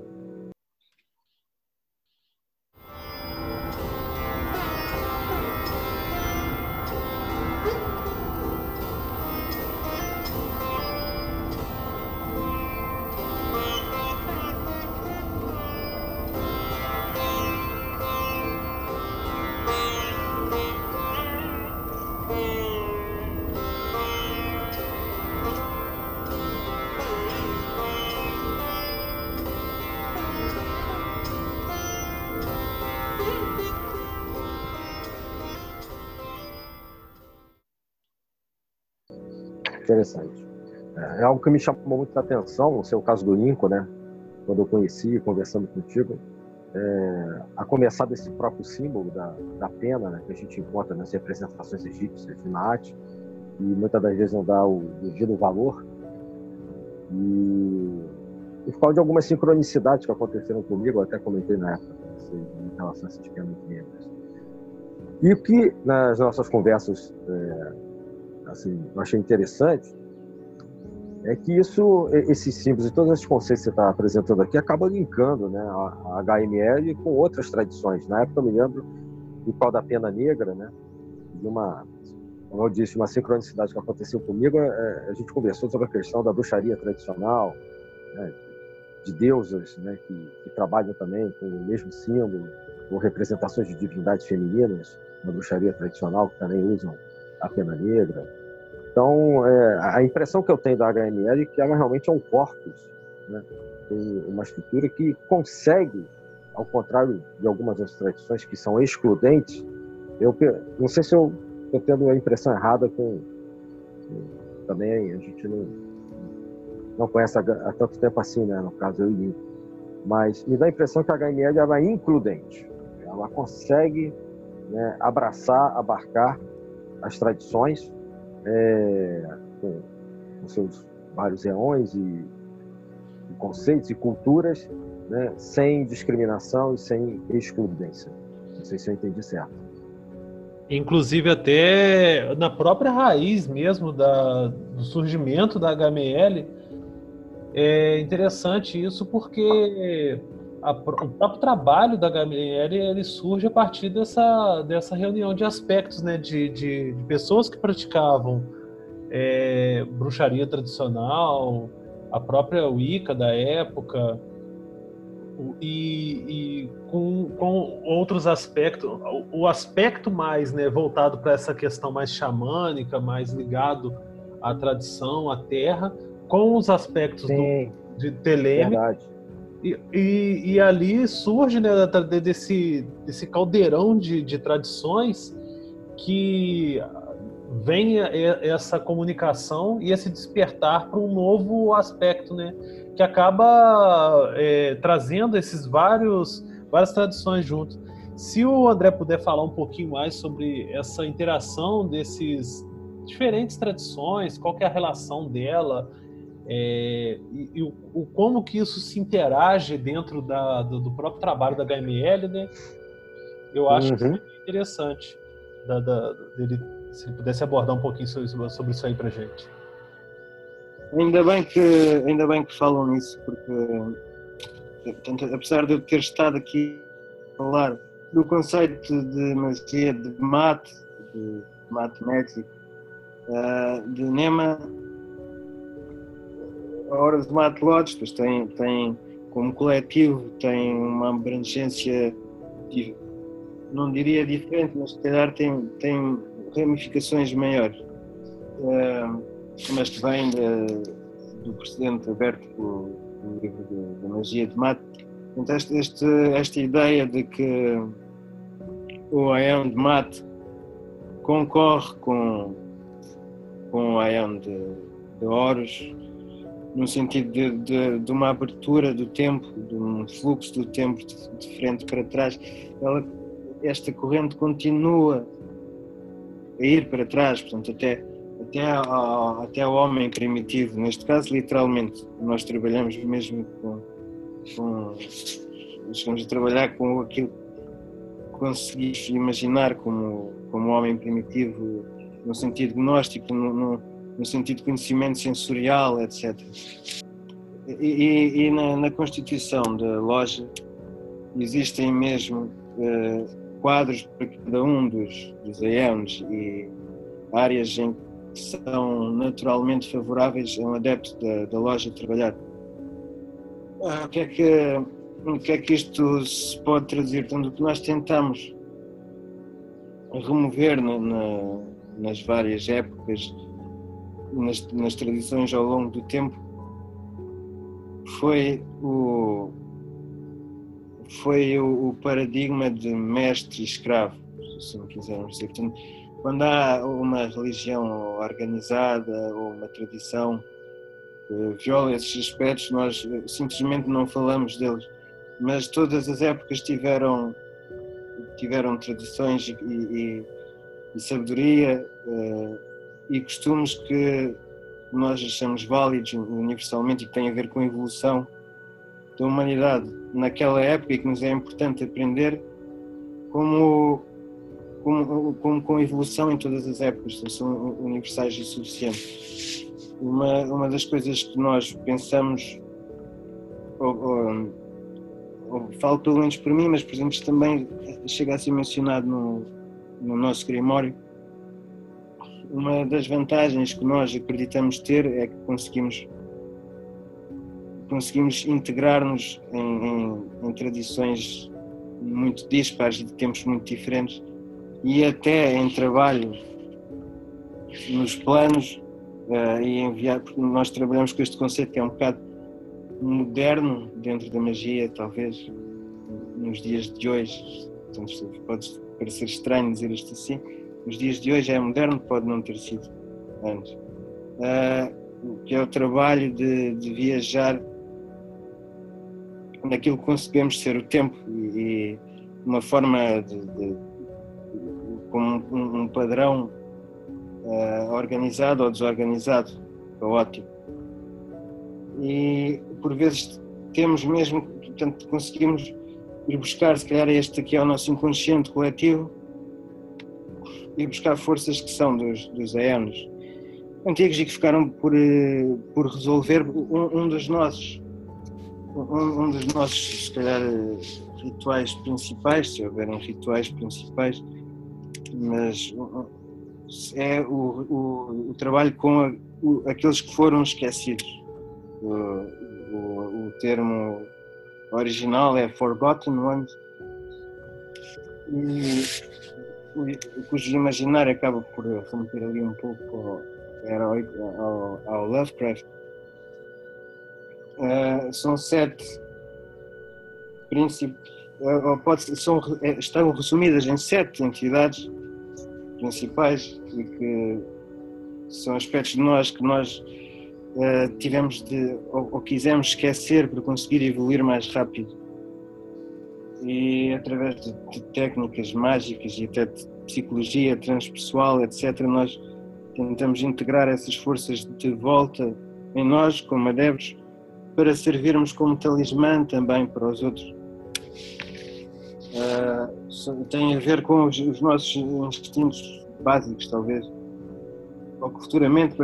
Interessante. É, é algo que me chamou muita atenção, o seu caso do Lincoln, né? Quando eu conheci, conversando contigo, é, a começar desse próprio símbolo da, da pena, né, que a gente encontra nas representações egípcias de Naat, e muitas das vezes não dá o devido valor. E, e por causa de algumas sincronicidades que aconteceram comigo, eu até comentei na época, em relação a esses penas negras. E o que nas nossas conversas é, assim, eu achei interessante é que isso, esses símbolos e todos esses conceitos que você está apresentando aqui acabam linkando né, a, HML com outras tradições. Na época eu me lembro do pau da pena negra, né, de uma, como eu disse, uma sincronicidade que aconteceu comigo. É, a gente conversou sobre a questão da bruxaria tradicional, né, de deusas né, que, que trabalham também com o mesmo símbolo, ou representações de divindades femininas na bruxaria tradicional, que também usam a pena negra. Então, é, a impressão que eu tenho da HML é que ela realmente é um corpus, né? tem uma estrutura que consegue, ao contrário de algumas outras tradições que são excludentes, eu não sei se eu estou tendo a impressão errada com também a gente não não conhece há, tanto tempo assim, né? No caso eu e mas me dá a impressão que a HML ela é includente, ela consegue né, abraçar, abarcar as tradições é, com, com, seus vários eões e, e, conceitos e culturas, né, sem discriminação e sem excludência. Não sei se eu entendi certo. Inclusive até na própria raiz mesmo da, do surgimento da HML, é interessante isso porque a, o próprio trabalho da HML ele surge a partir dessa, dessa reunião de aspectos, né, de, de, de pessoas que praticavam é, bruxaria tradicional, a própria Wicca da época, e, e com, com, outros aspectos, o aspecto mais né, voltado para essa questão mais xamânica, mais ligado à tradição, à terra, com os aspectos do, de Teleme. E, e, e, ali surge né, desse, desse caldeirão de, de tradições que vem essa comunicação e esse despertar para um novo aspecto, né? Que acaba é, trazendo esses vários várias tradições juntos. Se o André puder falar um pouquinho mais sobre essa interação desses diferentes tradições, qual é a relação dela, é, e, e o, o, como que isso se interage dentro da, do, do, próprio trabalho da HML, né? Eu acho uhum. que interessante da, da, dele, se ele pudesse abordar um pouquinho sobre, sobre isso aí para gente. Ainda bem que ainda bem que falam nisso, porque portanto, apesar de eu ter estado aqui a falar do conceito de magia de mate, de mate médico, uh, de Nema, a Hora dos Matelotes, pois tem, tem como coletivo, tem uma abrangência, não diria diferente, mas se calhar tem, tem ramificações maiores. Uh, mas que vem de, do precedente aberto do livro da magia de mate. Então, este, este, esta ideia de que o Aion de mate concorre com, com o Aion de, de Horus no sentido de, de, de, uma abertura do tempo, de um fluxo do tempo de, frente para trás. Ela, esta corrente continua a ir para trás, portanto, até, até, ao, até ao homem primitivo, neste caso, literalmente. Nós trabalhamos mesmo com. com estamos a trabalhar com aquilo que conseguimos imaginar como, como homem primitivo, no sentido gnóstico, no, no no sentido de conhecimento sensorial, etc. E, e, na, na, constituição da loja existem mesmo uh, quadros para cada um dos, dos aeões e áreas em que são naturalmente favoráveis a um adepto da, da loja trabalhar. Ah, o, que é que, o que é que isto se pode traduzir? Então, o que nós tentamos remover na, na, nas várias épocas nas, nas tradições ao longo do tempo foi o foi o, o paradigma de mestre e escravo, se assim quisermos dizer. Portanto, quando há uma religião organizada ou uma tradição que viola esses aspectos, nós simplesmente não falamos deles. Mas todas as épocas tiveram, tiveram tradições e, e, e sabedoria uh, e costumes que nós achamos válidos universalmente e que têm a ver com a evolução da humanidade naquela época e que nos é importante aprender como, como, como com a evolução em todas as épocas, são universais e suficientes. Uma, uma das coisas que nós pensamos, ou, ou, ou falo pelo menos por mim, mas por exemplo também chega a ser mencionado no, no nosso Grimório, uma das vantagens que nós acreditamos ter é que conseguimos conseguimos integrar-nos em, em, em, tradições muito dispares de tempos muito diferentes. E até em trabalho nos planos uh, e enviar, porque nós trabalhamos com este conceito que é um bocado moderno dentro da magia, talvez nos dias de hoje, portanto, pode parecer estranho dizer isto assim, nos dias de hoje é moderno, pode não ter sido antes. Uh, que é o trabalho de, de viajar naquilo que concebemos ser o tempo e, uma forma de, de com um, um padrão uh, organizado ou desorganizado, caótico. E por vezes temos mesmo, portanto, conseguimos ir buscar, se calhar este aqui é o nosso inconsciente coletivo, e buscar forças que são dos, dos antigos e que ficaram por, eh, por resolver um, um dos nossos um, um, dos nossos, se calhar, rituais principais, se houverem rituais principais, mas é o, o, o trabalho com a, o, aqueles que foram esquecidos. O, o, termo original é Forgotten Ones, e cujo imaginário acaba por remeter ali um pouco ao, ao, ao Lovecraft Uh, são sete princípios, uh, pode, são, é, estão resumidas em sete entidades principais e que são aspectos de nós que nós uh, tivemos de, ou, ou quisemos esquecer para conseguir evoluir mais rápido. E através de, de técnicas mágicas e até de psicologia transpessoal, etc., nós tentamos integrar essas forças de volta em nós, como adeptos, para servirmos como talismã também para os outros. Uh, tem a ver com os, os, nossos instintos básicos, talvez, ou que futuramente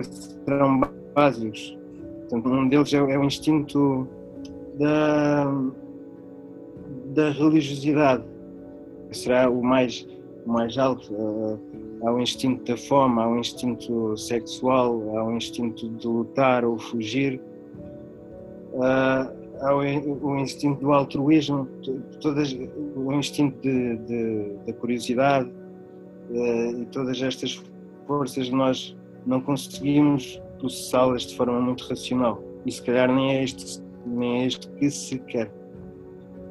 serão básicos. Portanto, um deles é, é o instinto da, da religiosidade, que será o mais, o mais alto. Uh, há o instinto da fome, há o instinto sexual, há o instinto de lutar ou fugir uh, ao, o instinto do altruísmo, todas, o instinto de, de, da curiosidade uh, e todas estas forças nós não conseguimos processá-las de forma muito racional e se calhar nem é isto, nem é que se quer.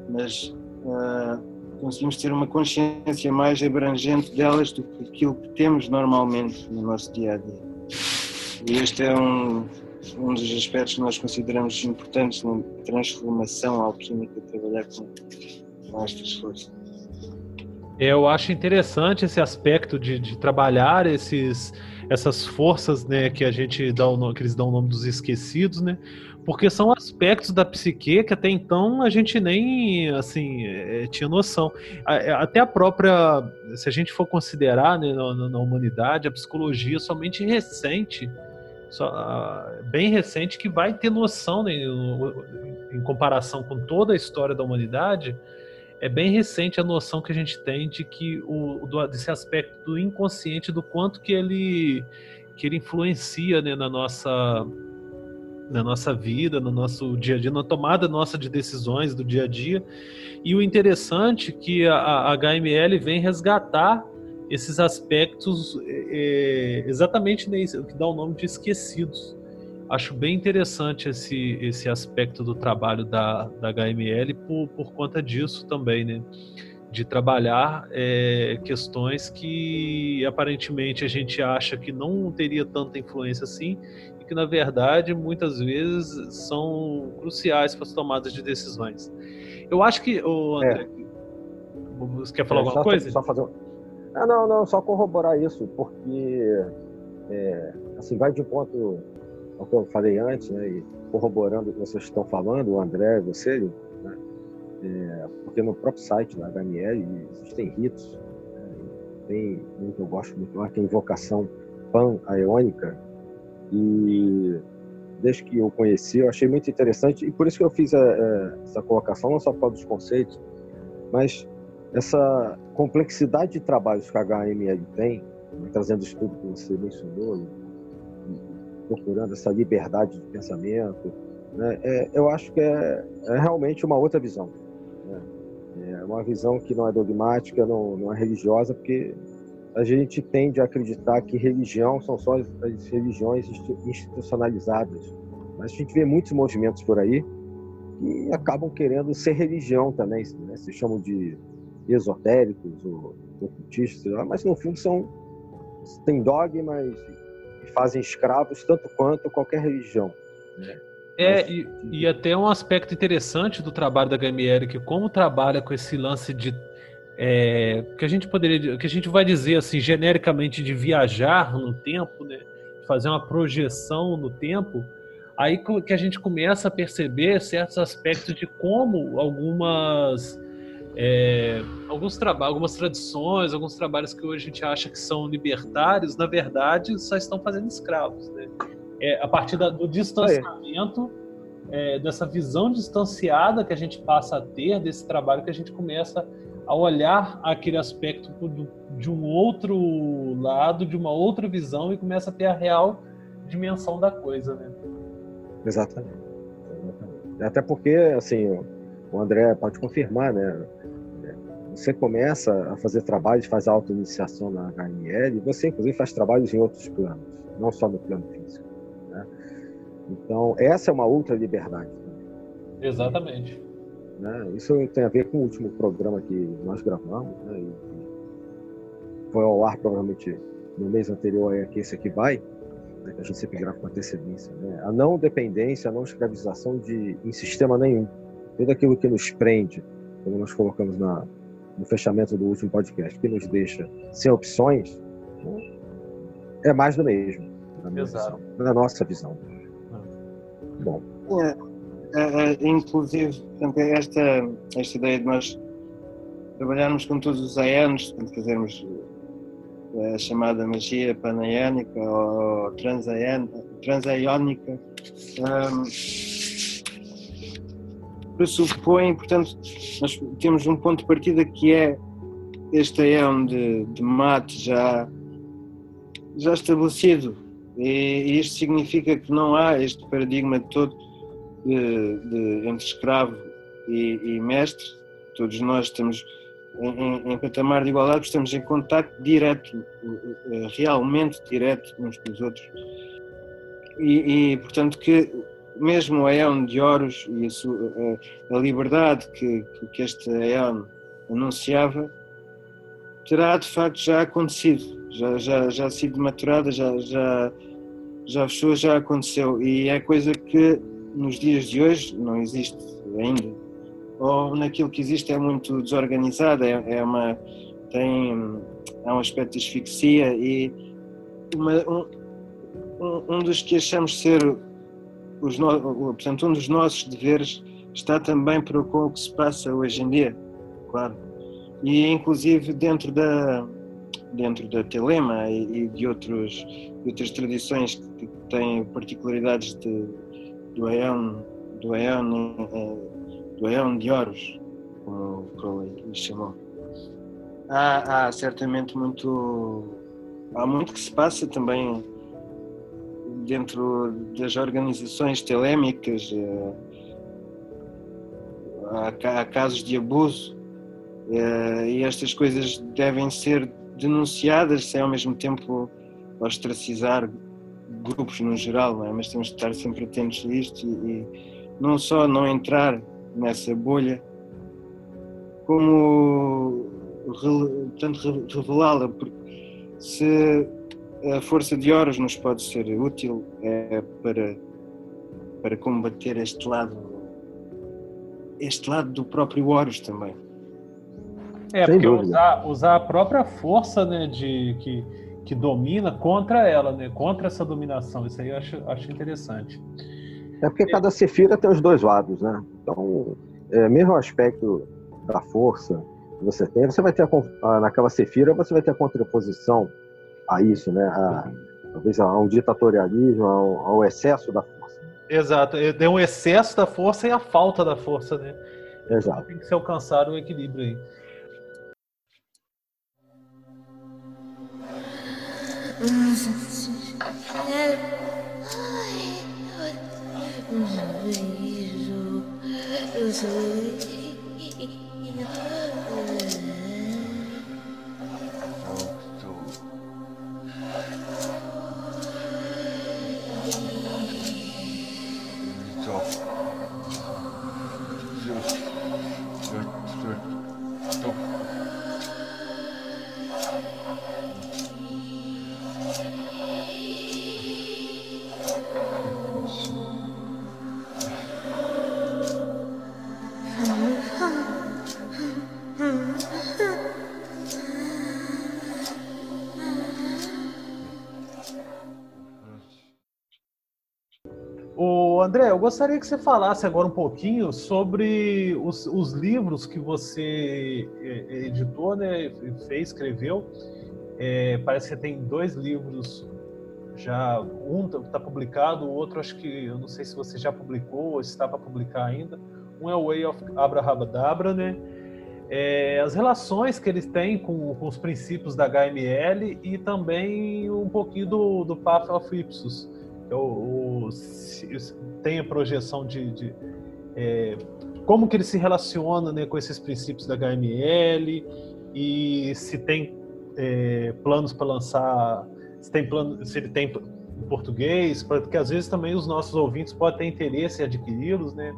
Mas uh, conseguimos ter uma consciência mais abrangente delas do que aquilo que temos normalmente no nosso dia a dia. E este é um, um dos aspectos que nós consideramos importantes na transformação alquímica, trabalhar com, com estas forças. Eu acho interessante esse aspecto de, de trabalhar esses, essas forças né, que a gente dá o, que eles dão o nome dos esquecidos, né? Porque são aspectos da psique que até então a gente nem assim é, tinha noção. É, até a própria, se a gente for considerar né, na, na humanidade, a psicologia somente recente só, bem recente que vai ter noção, né, em comparação com toda a história da humanidade, é bem recente a noção que a gente tem de que o, do, desse aspecto do inconsciente, do quanto que ele, que ele influencia né, na nossa na nossa vida, no nosso dia a dia, na tomada nossa de decisões do dia a dia. E o interessante é que a, HML vem resgatar esses aspectos é, é exatamente o que dá o nome de esquecidos. Acho bem interessante esse, esse aspecto do trabalho da, da HML por, por conta disso também, né? de trabalhar é, questões que aparentemente a gente acha que não teria tanta influência assim e que na verdade muitas vezes são cruciais para as tomadas de decisões. Eu acho que o André, é. você quer falar é, alguma coisa? Só fazer... Ah, não, não, só corroborar isso, porque é, assim vai de ponto ao que eu falei antes, né, e corroborando o que vocês estão falando, o André, você, né, é, porque no próprio site da HML existem ritos, né, tem um que eu gosto muito lá, que é a invocação pan-aeônica, e desde que eu conheci, eu achei muito interessante, e por isso que eu fiz a, a, essa colocação, não só por causa dos conceitos, mas essa complexidade de trabalhos que a HML tem, né, trazendo o estudo que você mencionou, procurando essa liberdade de pensamento, né, é, eu acho que é, é, realmente uma outra visão. Né? É uma visão que não é dogmática, não, não é religiosa, porque a gente tende a acreditar que religião são só as religiões institucionalizadas. Mas a gente vê muitos movimentos por aí que acabam querendo ser religião também, né? se chamam de esotéricos ou ocultistas, mas no fundo são têm dogmas e fazem escravos tanto quanto qualquer religião. Né? É, e, e, até um aspecto interessante do trabalho da HML, que como trabalha com esse lance de é, que a gente poderia, que a gente vai dizer assim genericamente de viajar no tempo, né? fazer uma projeção no tempo, aí que a gente começa a perceber certos aspectos de como algumas é, alguns trabalhos, algumas tradições, alguns trabalhos que hoje a gente acha que são libertários, na verdade só estão fazendo escravos, né? É, a partir da, do distanciamento, é, dessa visão distanciada que a gente passa a ter desse trabalho, que a gente começa a olhar aquele aspecto de um outro lado, de uma outra visão e começa a ter a real dimensão da coisa, né? Exatamente. Exatamente. Até porque, assim, o André pode confirmar, né? Você começa a fazer trabalhos, faz auto-iniciação na HML, você inclusive faz trabalhos em outros planos, não só no plano físico. Né? Então, essa é uma outra liberdade. Exatamente. Né? Isso tem a ver com o último programa que nós gravamos, né? e foi ao ar provavelmente no mês anterior a que esse aqui vai, né? que a gente sempre grava com antecedência. Né? A não dependência, a não escravização de, em sistema nenhum. Tudo aquilo que nos prende, como nós colocamos na, no fechamento do último podcast, que nos deixa sem opções, né? é mais do mesmo, na, visão, na nossa visão. Bom. É, é, é, inclusive, portanto, esta, esta ideia de nós trabalharmos com todos os aianos, portanto, fazermos é, a chamada magia panaiânica ou transaiónica, um, pressupõe, portanto, nós temos um ponto de partida que é este aião de, de mate já, já estabelecido. E, isto significa que não há este paradigma todo de, de entre escravo e, e, mestre. Todos nós estamos em, em, patamar de igualdade, estamos em contato direto, realmente direto uns com os outros. E, e portanto, que mesmo o Aeon de Horus e a, sua, a, a liberdade que, que este Aeon anunciava terá de facto já acontecido, já, já, já sido maturada, já, já, já fechou, já aconteceu. E é coisa que nos dias de hoje não existe ainda. Ou naquilo que existe é muito desorganizado, é, é uma, tem é um aspecto de asfixia e uma, um, um, dos que achamos ser os no, portanto, um dos nossos deveres está também com o que se passa hoje em dia, claro. E inclusive dentro da dentro da Telema e, de, outros, de outras tradições que têm particularidades de, do Aeon, do Aeon, eh, do Aeon de Horus, como o Crowley chamou. Há, há certamente muito, há muito que se passa também dentro das organizações telémicas, eh, há, casos de abuso eh, e estas coisas devem ser denunciadas sem ao mesmo tempo ostracizar grupos no geral, é? mas temos de estar sempre atentos a isto e, não só não entrar nessa bolha como portanto, revelá-la, porque se a força de Horus nos pode ser útil é para, para combater este lado, este lado do próprio Horus também. É, porque usar, usar a própria força né, de, que, que domina contra ela, né, contra essa dominação, isso aí eu acho, acho interessante. É porque cada sefira tem os dois lados, né? Então, é, mesmo o aspecto da força que você tem, você vai ter a, naquela sefira você vai ter a contraposição a isso, né? A, talvez a um ditatorialismo, ao, ao, excesso da força. Exato, tem um excesso da força e a falta da força, né? Exato. Tem que ser alcançado um equilíbrio aí. Eu gostaria que você falasse agora um pouquinho sobre os, os livros que você é, é, editou, né, fez, escreveu. É, parece que tem dois livros já, um está tá publicado, o outro acho que, eu não sei se você já publicou ou está para publicar ainda. Um é o Way of Abrahabadabra, né? É, as relações que eles têm com, com, os princípios da HML e também um pouquinho do, do Path of Ipsos. É o, o, tem a projeção de, de é, como que ele se relaciona né, com esses princípios da HML e se tem é, planos para lançar, se tem plano, se ele tem em português, porque às vezes também os nossos ouvintes podem ter interesse em adquiri-los, né?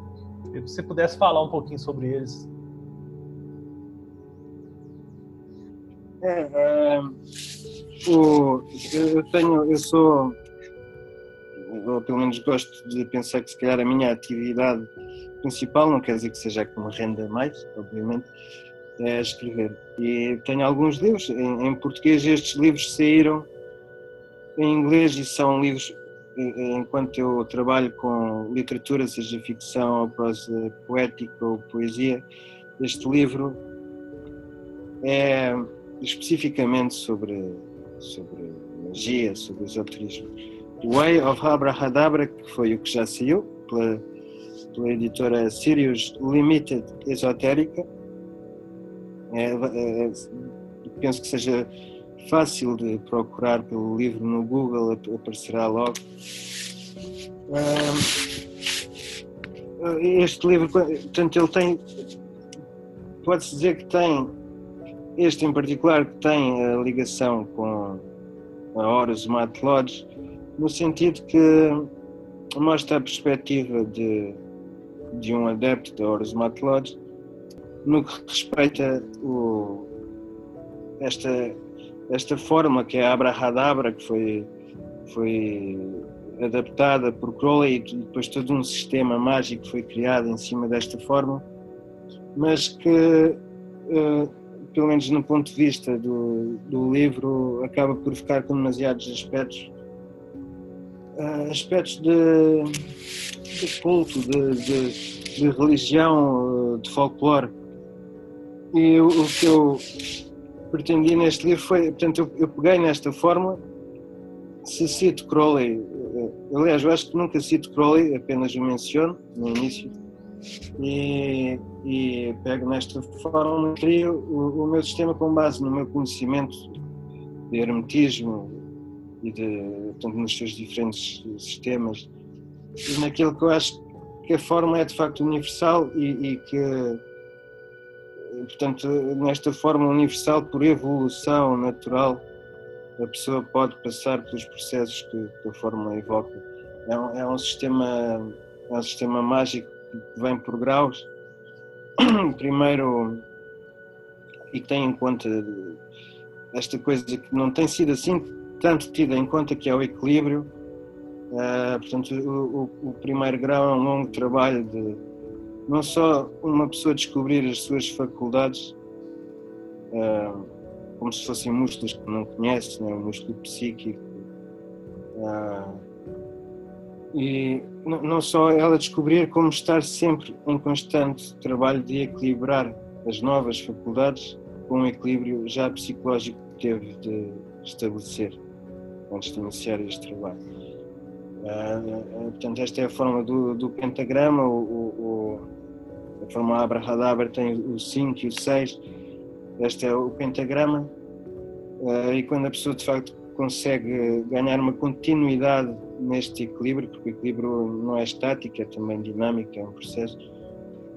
Se você pudesse falar um pouquinho sobre eles. É, é, o, eu tenho, eu sou ou pelo menos gosto de pensar que se calhar a minha atividade principal, não quer dizer que seja que me renda mais, obviamente, é escrever. E tenho alguns livros, em, em português estes livros saíram em inglês e são livros, enquanto eu trabalho com literatura, seja ficção ou prosa poética ou poesia, este livro é especificamente sobre, sobre magia, sobre esoterismo Way of Abrahadabra, que foi o que já saiu pela, pela editora Sirius Limited Esotérica. É, é, penso que seja fácil de procurar pelo livro no Google, aparecerá logo. Este livro, portanto, ele tem, pode-se dizer que tem, este em particular, que tem a ligação com a Horus Mat Lodge, no sentido que mostra a perspectiva de, de um adepto da Horus Lodge no que respeita o, esta, esta fórmula que é a Abrahadabra, que foi, foi adaptada por Crowley e depois todo um sistema mágico foi criado em cima desta fórmula, mas que, uh, pelo menos no ponto de vista do, do livro, acaba por ficar com demasiados aspectos aspectos de, de culto, de, de, de, religião, eh, de folclore. E o, o, que eu pretendi neste livro foi, portanto, eu, eu peguei nesta fórmula, se cito Crowley, eh, aliás, eu acho que nunca cito Crowley, apenas o menciono no início, e, e pego nesta fórmula crio o, o meu sistema com base no meu conhecimento de hermetismo, e de, portanto, nos seus diferentes sistemas, e naquilo que eu acho que a forma é de facto universal e, e que, portanto, nesta forma universal, por evolução natural, a pessoa pode passar pelos processos que, que a fórmula evoca. É um, é um, sistema, é um sistema mágico que vem por graus. Primeiro e tem em conta esta coisa que não tem sido assim tanto tida em conta que é o equilíbrio. Uh, portanto, o, o, o, primeiro grau é um longo trabalho de não só uma pessoa descobrir as suas faculdades, uh, como se fossem músculos que não conhece, né? músculo psíquico. Uh, e não só ela descobrir, como estar sempre em constante trabalho de equilibrar as novas faculdades com o equilíbrio já psicológico que teve de estabelecer de iniciar este trabalho. Uh, portanto, esta é a forma do, do pentagrama, o, o, a forma Abrahadabra tem o 5 e o 6, este é o pentagrama, uh, e quando a pessoa de facto consegue ganhar uma continuidade neste equilíbrio, porque o equilíbrio não é estático, é também dinâmico, é um processo,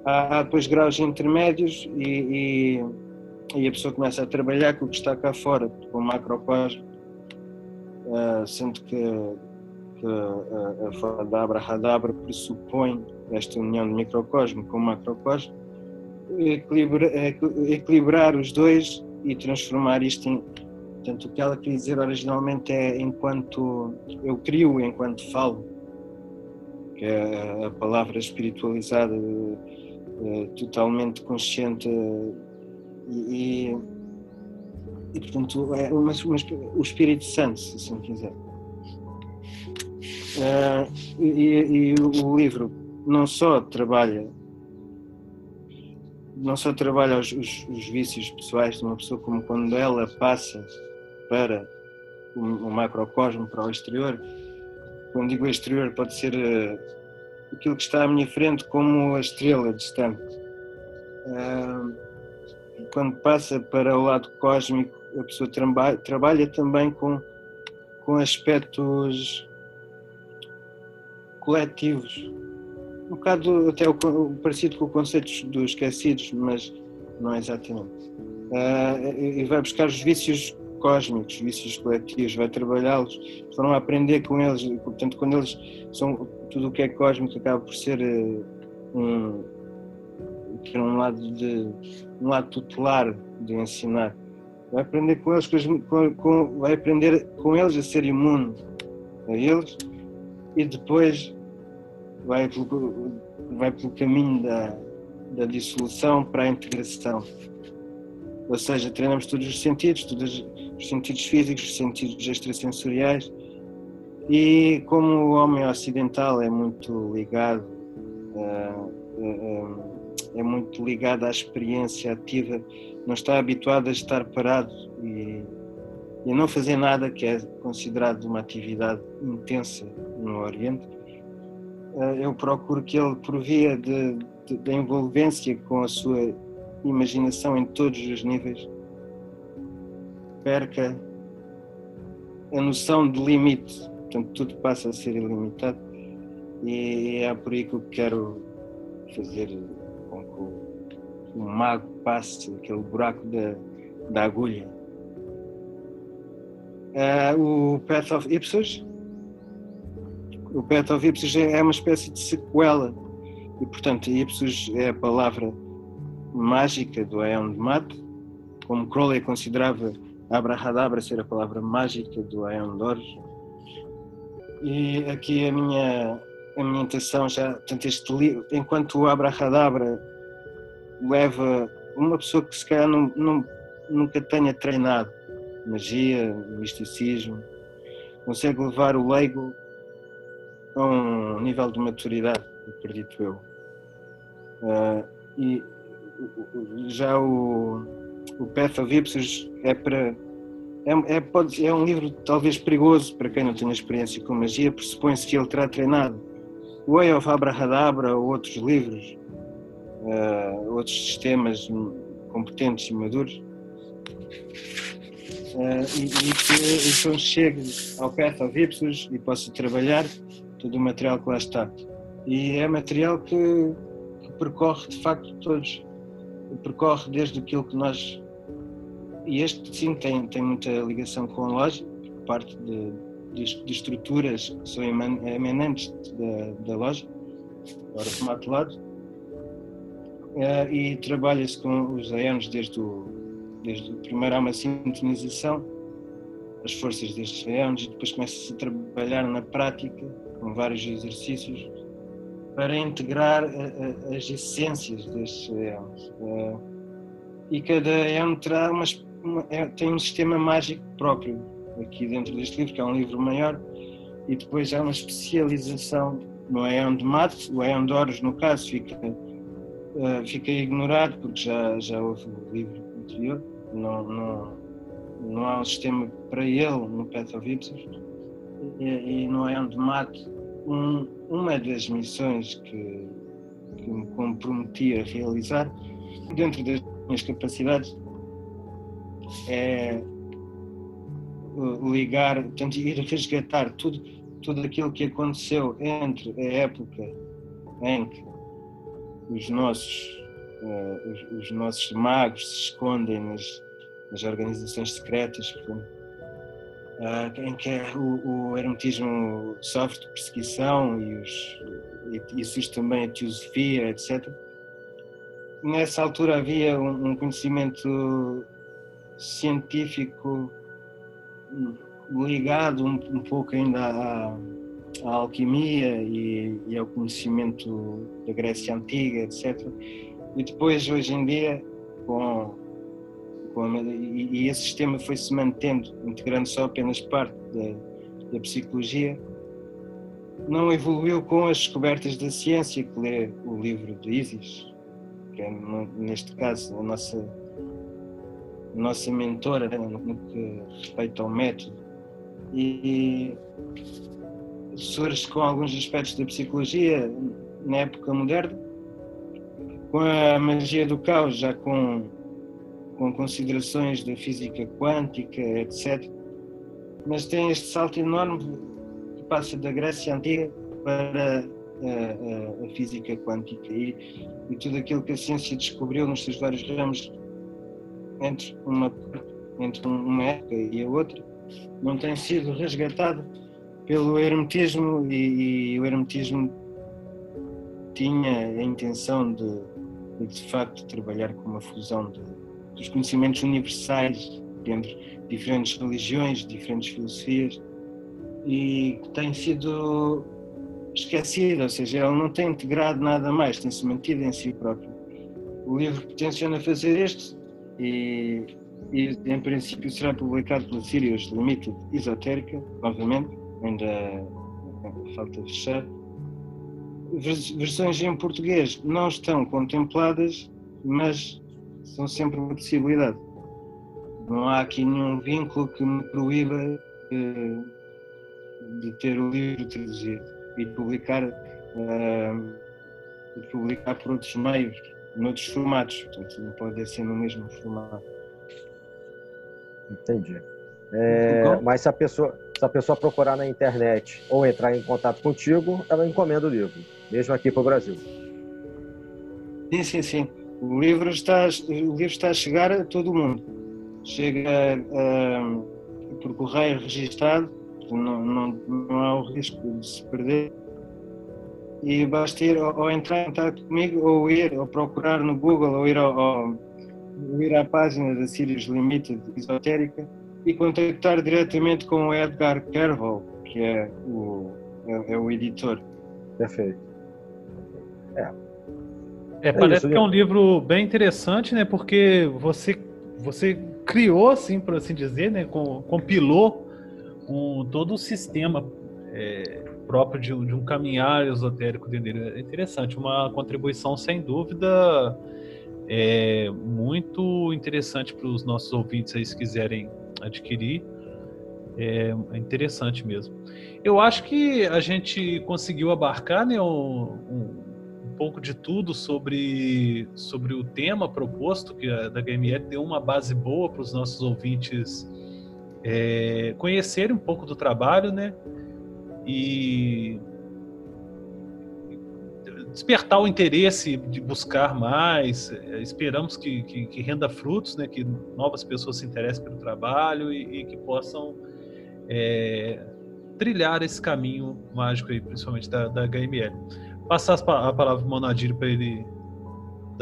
há, há depois graus intermédios e, e, e, a pessoa começa a trabalhar com o que está cá fora, com o macrocosmo, sendo que, que a, a forma da Abrahadabra pressupõe esta união de microcosmo com macrocosmo, equilibra, equilibrar os dois e transformar isto em. Portanto, o que ela queria dizer originalmente é enquanto eu crio, enquanto falo, que é a palavra espiritualizada, eh, totalmente consciente e, e portanto, é o Espírito Santo, se assim quiser. Uh, e, e, o livro não só trabalha não só trabalha os, os, os, vícios pessoais de uma pessoa como quando ela passa para o, o macrocosmo, para o exterior. Quando digo exterior pode ser uh, aquilo que está à minha frente como a estrela distante. Uh, quando passa para o lado cósmico, a pessoa trabalha, também com, com aspectos coletivos. Um bocado até o, parecido com o conceito dos esquecidos, mas não é exatamente. Uh, e vai buscar os vícios cósmicos, vícios coletivos, vai trabalhá-los, foram aprender com eles. Portanto, quando eles são tudo o que é cósmico, acaba por ser uh, um, um lado de um lado tutelar de ensinar vai aprender com eles, com, com, vai aprender com eles a ser imune a eles e depois vai pelo, vai pelo caminho da, da dissolução para a integração. Ou seja, treinamos todos os sentidos, todos os sentidos físicos, os sentidos extrasensoriais e como o homem ocidental é muito ligado uh, uh, é muito ligado à experiência ativa não está habituado a estar parado e, e a não fazer nada, que é considerado uma atividade intensa no Oriente, eh, eu procuro que ele, por via de, de, da envolvência com a sua imaginação em todos os níveis, perca a noção de limite. Portanto, tudo passa a ser ilimitado e é por aí que eu quero fazer com que o mago passe aquele buraco da, da agulha. Uh, o Path of Ipsos, o Path of Ipsos é uma espécie de sequela e, portanto, Ipsos é a palavra mágica do Aeon de Mate, como Crowley considerava Abrahadabra ser a palavra mágica do Aeon de Horus. E aqui a minha, a minha intenção já, portanto, este livro, enquanto o Abrahadabra leva uma pessoa que se calhar não, não, nunca tenha treinado magia, misticismo, consegue levar o leigo a um nível de maturidade, acredito eu. Uh, e já o, o of Ipsos é para. É, é, pode, é um livro talvez perigoso para quem não tem experiência com magia, pressupõe-se que ele terá treinado o Way of Abrahadabra ou outros livros, uh, outros sistemas competentes e maduros. Uh, e, e que então chegue ao Path of Ipsos e possa trabalhar todo o material que lá está. E é material que, que percorre de facto todos. Percorre desde aquilo que nós. E este sim tem, tem muita ligação com a loja, parte de, de, de estruturas que são emanantes da, da loja, agora tomate lado Uh, e trabalha-se com os aenos desde o desde primeiro há uma sintonização as forças destes eons e depois começa-se a trabalhar na prática com vários exercícios para integrar a, a, as essências destes eons. Uh, e cada eon terá umas, uma, é, tem um sistema mágico próprio aqui dentro deste livro, que é um livro maior, e depois há uma especialização no eon de Mate, o eon de Horus, no caso, fica, uh, fica ignorado porque já, já houve o livro anterior, não, não, não há um sistema para ele no Path of e, e no eon de Mate. Um, uma das missões que, que me comprometi a realizar, dentro das minhas capacidades, é ligar, portanto, ir resgatar tudo, tudo aquilo que aconteceu entre a época em que os nossos, uh, os, os, nossos magos se escondem nas, nas organizações secretas, uh, em que o, o hermetismo sofre de perseguição e, os, e, e surge também a teosofia, etc. Nessa altura havia um, um conhecimento científico ligado um, um pouco ainda à, à alquimia e, e, ao conhecimento da Grécia Antiga, etc. E depois, hoje em dia, com, com e, e, esse sistema foi se mantendo, integrando só apenas parte da, da psicologia, não evoluiu com as descobertas da ciência, que lê o livro de Isis, que é, neste caso, a nossa nossa mentora no que respeita ao método e surge com alguns aspectos da psicologia na época moderna, com a magia do caos, já com, com considerações da física quântica, etc. Mas tem este salto enorme que passa da Grécia Antiga para a, a, a física quântica e, e tudo aquilo que a ciência descobriu nos seus vários ramos entre uma, entre uma época e a outra não tem sido resgatado pelo hermetismo e, e o hermetismo tinha a intenção de, de, de facto trabalhar com uma fusão de, dos conhecimentos universais entre diferentes religiões, diferentes filosofias e que tem sido esquecido, ou seja, ele não tem integrado nada mais, tem-se mantido em si próprio. O livro que tenciona fazer este e, e em princípio será publicado pela Sirius Limited Esotérica, novamente, ainda falta fechar. Versões em português não estão contempladas, mas são sempre uma possibilidade. Não há aqui nenhum vínculo que me proíba de, de ter o livro traduzido e de publicar, uh, de publicar por outros meios noutros formatos, portanto não pode ser no mesmo formato. Entendi. É, mas se a, pessoa, se a pessoa procurar na internet ou entrar em contato contigo, ela encomenda o livro, mesmo aqui para o Brasil. Sim, sim, sim. O livro está, o livro está a chegar a todo mundo. Chega uh, por correio registrado, não, não, não há o risco de se perder e basta ir ou, ou entrar em contato comigo ou ir ou procurar no Google ou ir, ao, ao, ir à página da Sirius Limited Esotérica e contactar diretamente com o Edgar Kerval, que é o, é, é o editor. Perfeito. É. É, é parece isso, que é um livro bem interessante, né? Porque você, você criou, assim, por assim dizer, né? compilou um, todo o sistema é, próprio de, de um caminhar esotérico dele. É interessante, uma contribuição sem dúvida é muito interessante para os nossos ouvintes aí se quiserem adquirir. É, é, interessante mesmo. Eu acho que a gente conseguiu abarcar né, um, um, pouco de tudo sobre, sobre o tema proposto, que a da GME deu uma base boa para os nossos ouvintes é, conhecerem um pouco do trabalho, né? e despertar o interesse de buscar mais. É, esperamos que, que, que, renda frutos, né? que novas pessoas se interessem pelo trabalho e, e que possam é, trilhar esse caminho mágico, aí, principalmente da, da HML. Passar a palavra para o Monadir para ele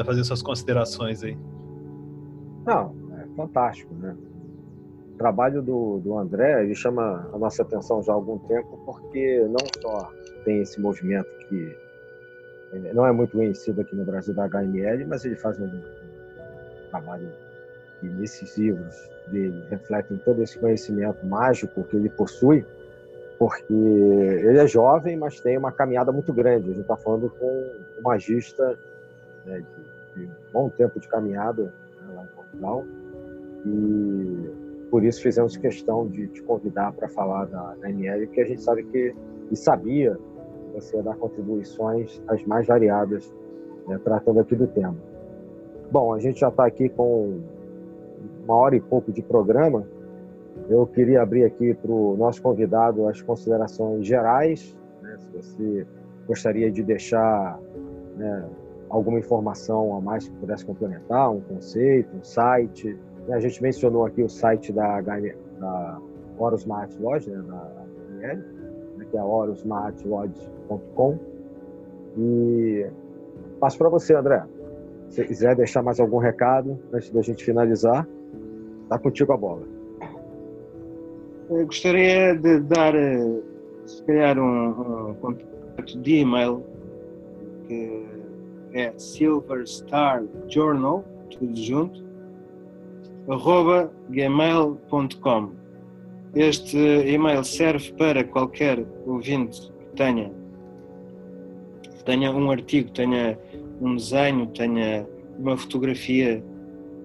fazer suas considerações aí. Não, fantástico, né? O trabalho do, do André ele chama a nossa atenção já há algum tempo porque não só tem esse movimento que não é muito conhecido aqui no Brasil da HML, mas ele faz um, trabalho que nesses livros dele refletem todo esse conhecimento mágico que ele possui, porque ele é jovem, mas tem uma caminhada muito grande. A gente está falando com um magista né, de, de, bom tempo de caminhada né, lá em Portugal, e por isso fizemos questão de te convidar para falar da, da ML, que a gente sabe que e sabia você dar contribuições as mais variadas, né, tratando aqui do tema. Bom, a gente já está aqui com uma hora e pouco de programa. Eu queria abrir aqui para o nosso convidado as considerações gerais, né, se você gostaria de deixar né, alguma informação a mais que pudesse complementar, um conceito, um site. A gente mencionou aqui o site da, da Horus Lodge, né, da né, que é horusmartlodge.com. E passo para você, André. Se quiser deixar mais algum recado antes da gente finalizar, está contigo a bola. Eu gostaria de dar, eh, se calhar, um, um contato de e-mail que é Silver Star Journal, tudo junto, arroba gmail.com. Este e-mail serve para qualquer ouvinte que tenha, tenha um artigo, tenha um desenho, tenha uma fotografia,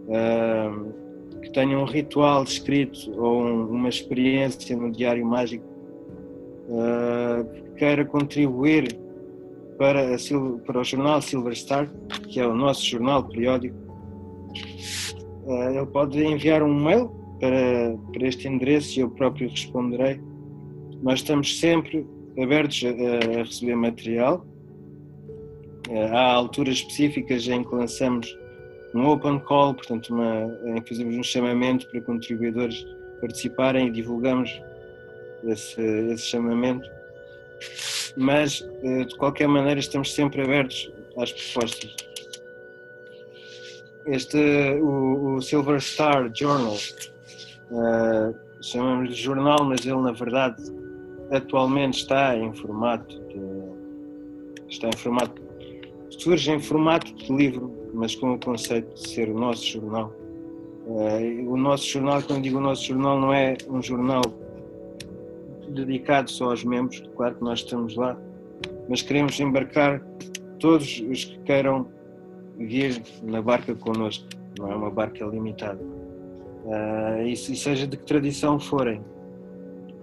uh, que tenha um ritual escrito ou um, uma experiência no diário mágico, uh, que queira contribuir para, para o jornal Silver Star, que é o nosso jornal periódico, uh, ele pode enviar um mail para, para este endereço e eu próprio responderei. Nós estamos sempre abertos a, a receber material. Eh, há alturas específicas em que lançamos um open call, portanto, uma, em que fazemos um chamamento para contribuidores participarem e divulgamos esse, esse chamamento. Mas, eh, de qualquer maneira, estamos sempre abertos às propostas. Este, o, o Silver Star Journal, uh, chamamos de jornal, mas ele, na verdade, atualmente está em formato de, está em formato surge em formato de livro, mas com o conceito de ser o nosso jornal. Uh, o nosso jornal, quando digo o nosso jornal, não é um jornal dedicado só aos membros, claro que nós estamos lá, mas queremos embarcar todos os que queiram vir na barca connosco, não é uma barca limitada. Uh, e, e, seja de que tradição forem.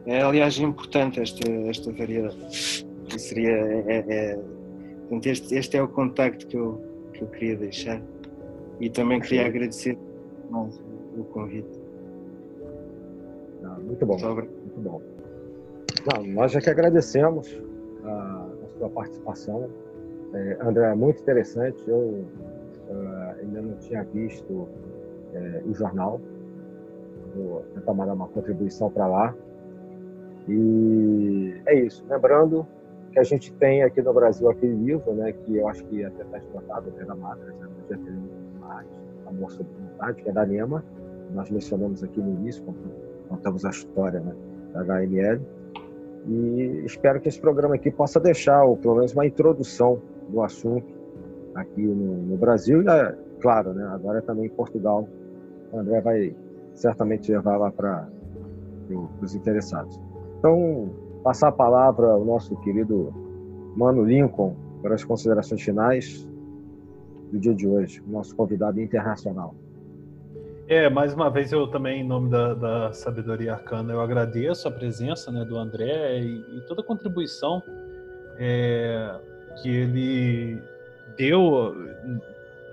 É, aliás, importante esta, esta variedade. Seria, é, é, Portanto, este, este é o contacto que eu, que eu queria deixar e também queria agradecer mais o convite. Não, muito bom. Muito bom. Não, nós já que agradecemos a, a sua participação. É, André, é muito interessante. Eu uh, ainda não tinha visto é, o jornal. Vou tentar mandar uma contribuição para lá. E é isso. Lembrando que a gente tem aqui no Brasil aquele livro, né, que eu acho que até está esgotado, é da né, já tem mais Amor sobre Vontade, que é da Nema, nós mencionamos aqui no início, contamos a história né, da HML, e espero que esse programa aqui possa deixar, ou pelo menos uma introdução do assunto aqui no, no Brasil, e, é, claro, né, agora também em Portugal, o André vai certamente levar lá para os interessados. Então, passar a palavra ao nosso querido Mano Lincoln para as considerações finais do dia de hoje, nosso convidado internacional. É, mais uma vez eu também, em nome da, da Sabedoria Arcana, eu agradeço a presença né, do André e, e toda a contribuição é, que ele deu,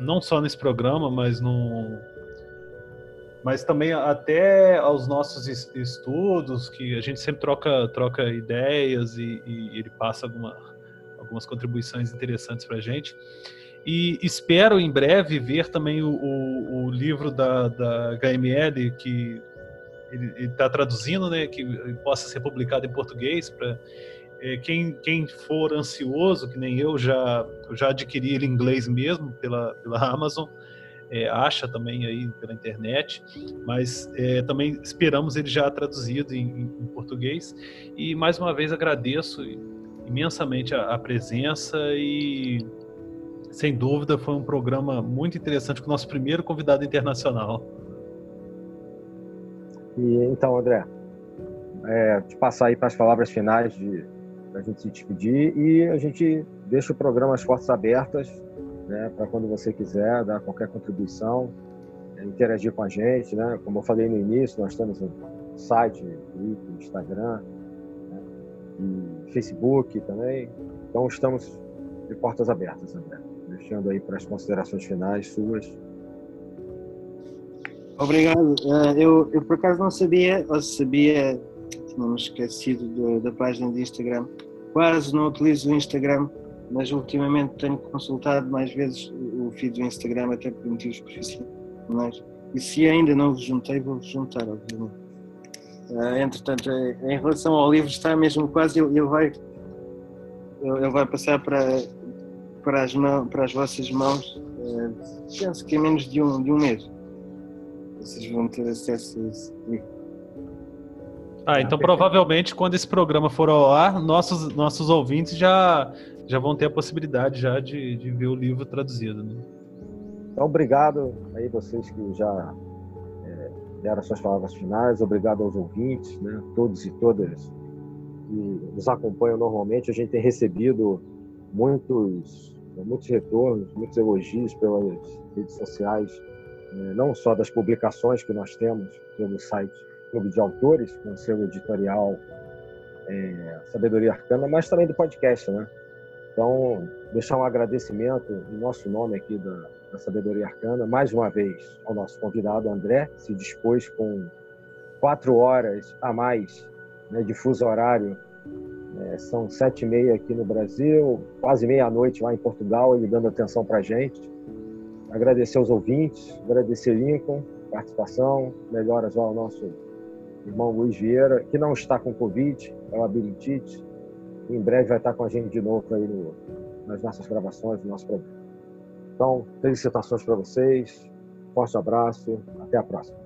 não só nesse programa, mas no, mas também até aos nossos estudos, que a gente sempre troca, troca ideias e, e ele passa alguma, algumas contribuições interessantes para a gente. E espero em breve ver também o, o, o livro da, da HML, que ele está traduzindo, né, que possa ser publicado em português para é, quem, quem for ansioso, que nem eu já, já adquiri ele em inglês mesmo pela, pela Amazon, é, acha também aí pela internet, mas é, também esperamos ele já traduzido em, em, português. E mais uma vez agradeço imensamente a, a, presença e sem dúvida foi um programa muito interessante com o nosso primeiro convidado internacional. E então, André, é, te passar aí para as palavras finais de a gente se despedir e a gente deixa o programa as portas abertas né, para quando você quiser dar qualquer contribuição, é, interagir com a gente, né? Como eu falei no início, nós temos um site, Twitter, Instagram, né, e Facebook também. Então estamos de portas abertas, André. Deixando aí para as considerações finais suas. Obrigado. Uh, eu, eu por acaso não sabia, ou sabia, tinha-me esquecido da página de Instagram. Quase não utilizo o Instagram mas ultimamente tenho consultado mais vezes o feed do Instagram, até por motivos profissionais. E se ainda não vos juntei, vou-vos juntar, obviamente. Uh, entretanto, em relação ao livro, está mesmo quase, ele, ele vai, ele vai passar para, para, as, mãos, para as vossas mãos, uh, penso que em menos de um, de um mês. Vocês vão ter acesso a esse livro. Ah, então provavelmente quando esse programa for ao ar, nossos, nossos ouvintes já já vão ter a possibilidade já de, de ver o livro traduzido. Né? Então, obrigado aí vocês que já é, deram suas palavras finais, obrigado aos ouvintes, né, todos e todas que nos acompanham normalmente. A gente tem recebido muitos, muitos retornos, muitos elogios pelas redes sociais, né, não só das publicações que nós temos pelo site Clube de Autores, com seu editorial é, Sabedoria Arcana, mas também do podcast, né? Então, deixar um agradecimento em nosso nome aqui da, da Sabedoria Arcana, mais uma vez ao nosso convidado André, se dispôs com quatro horas a mais né, de fuso horário. É, são sete e meia aqui no Brasil, quase meia-noite lá em Portugal, ele dando atenção para a gente. Agradecer aos ouvintes, agradecer Lincoln, participação, melhoras ao nosso irmão Luiz Vieira, que não está com Covid, é labirintite, em breve vai estar com a gente de novo aí no, nas nossas gravações, no nosso programa. Então, felicitações para vocês, forte abraço, até a próxima.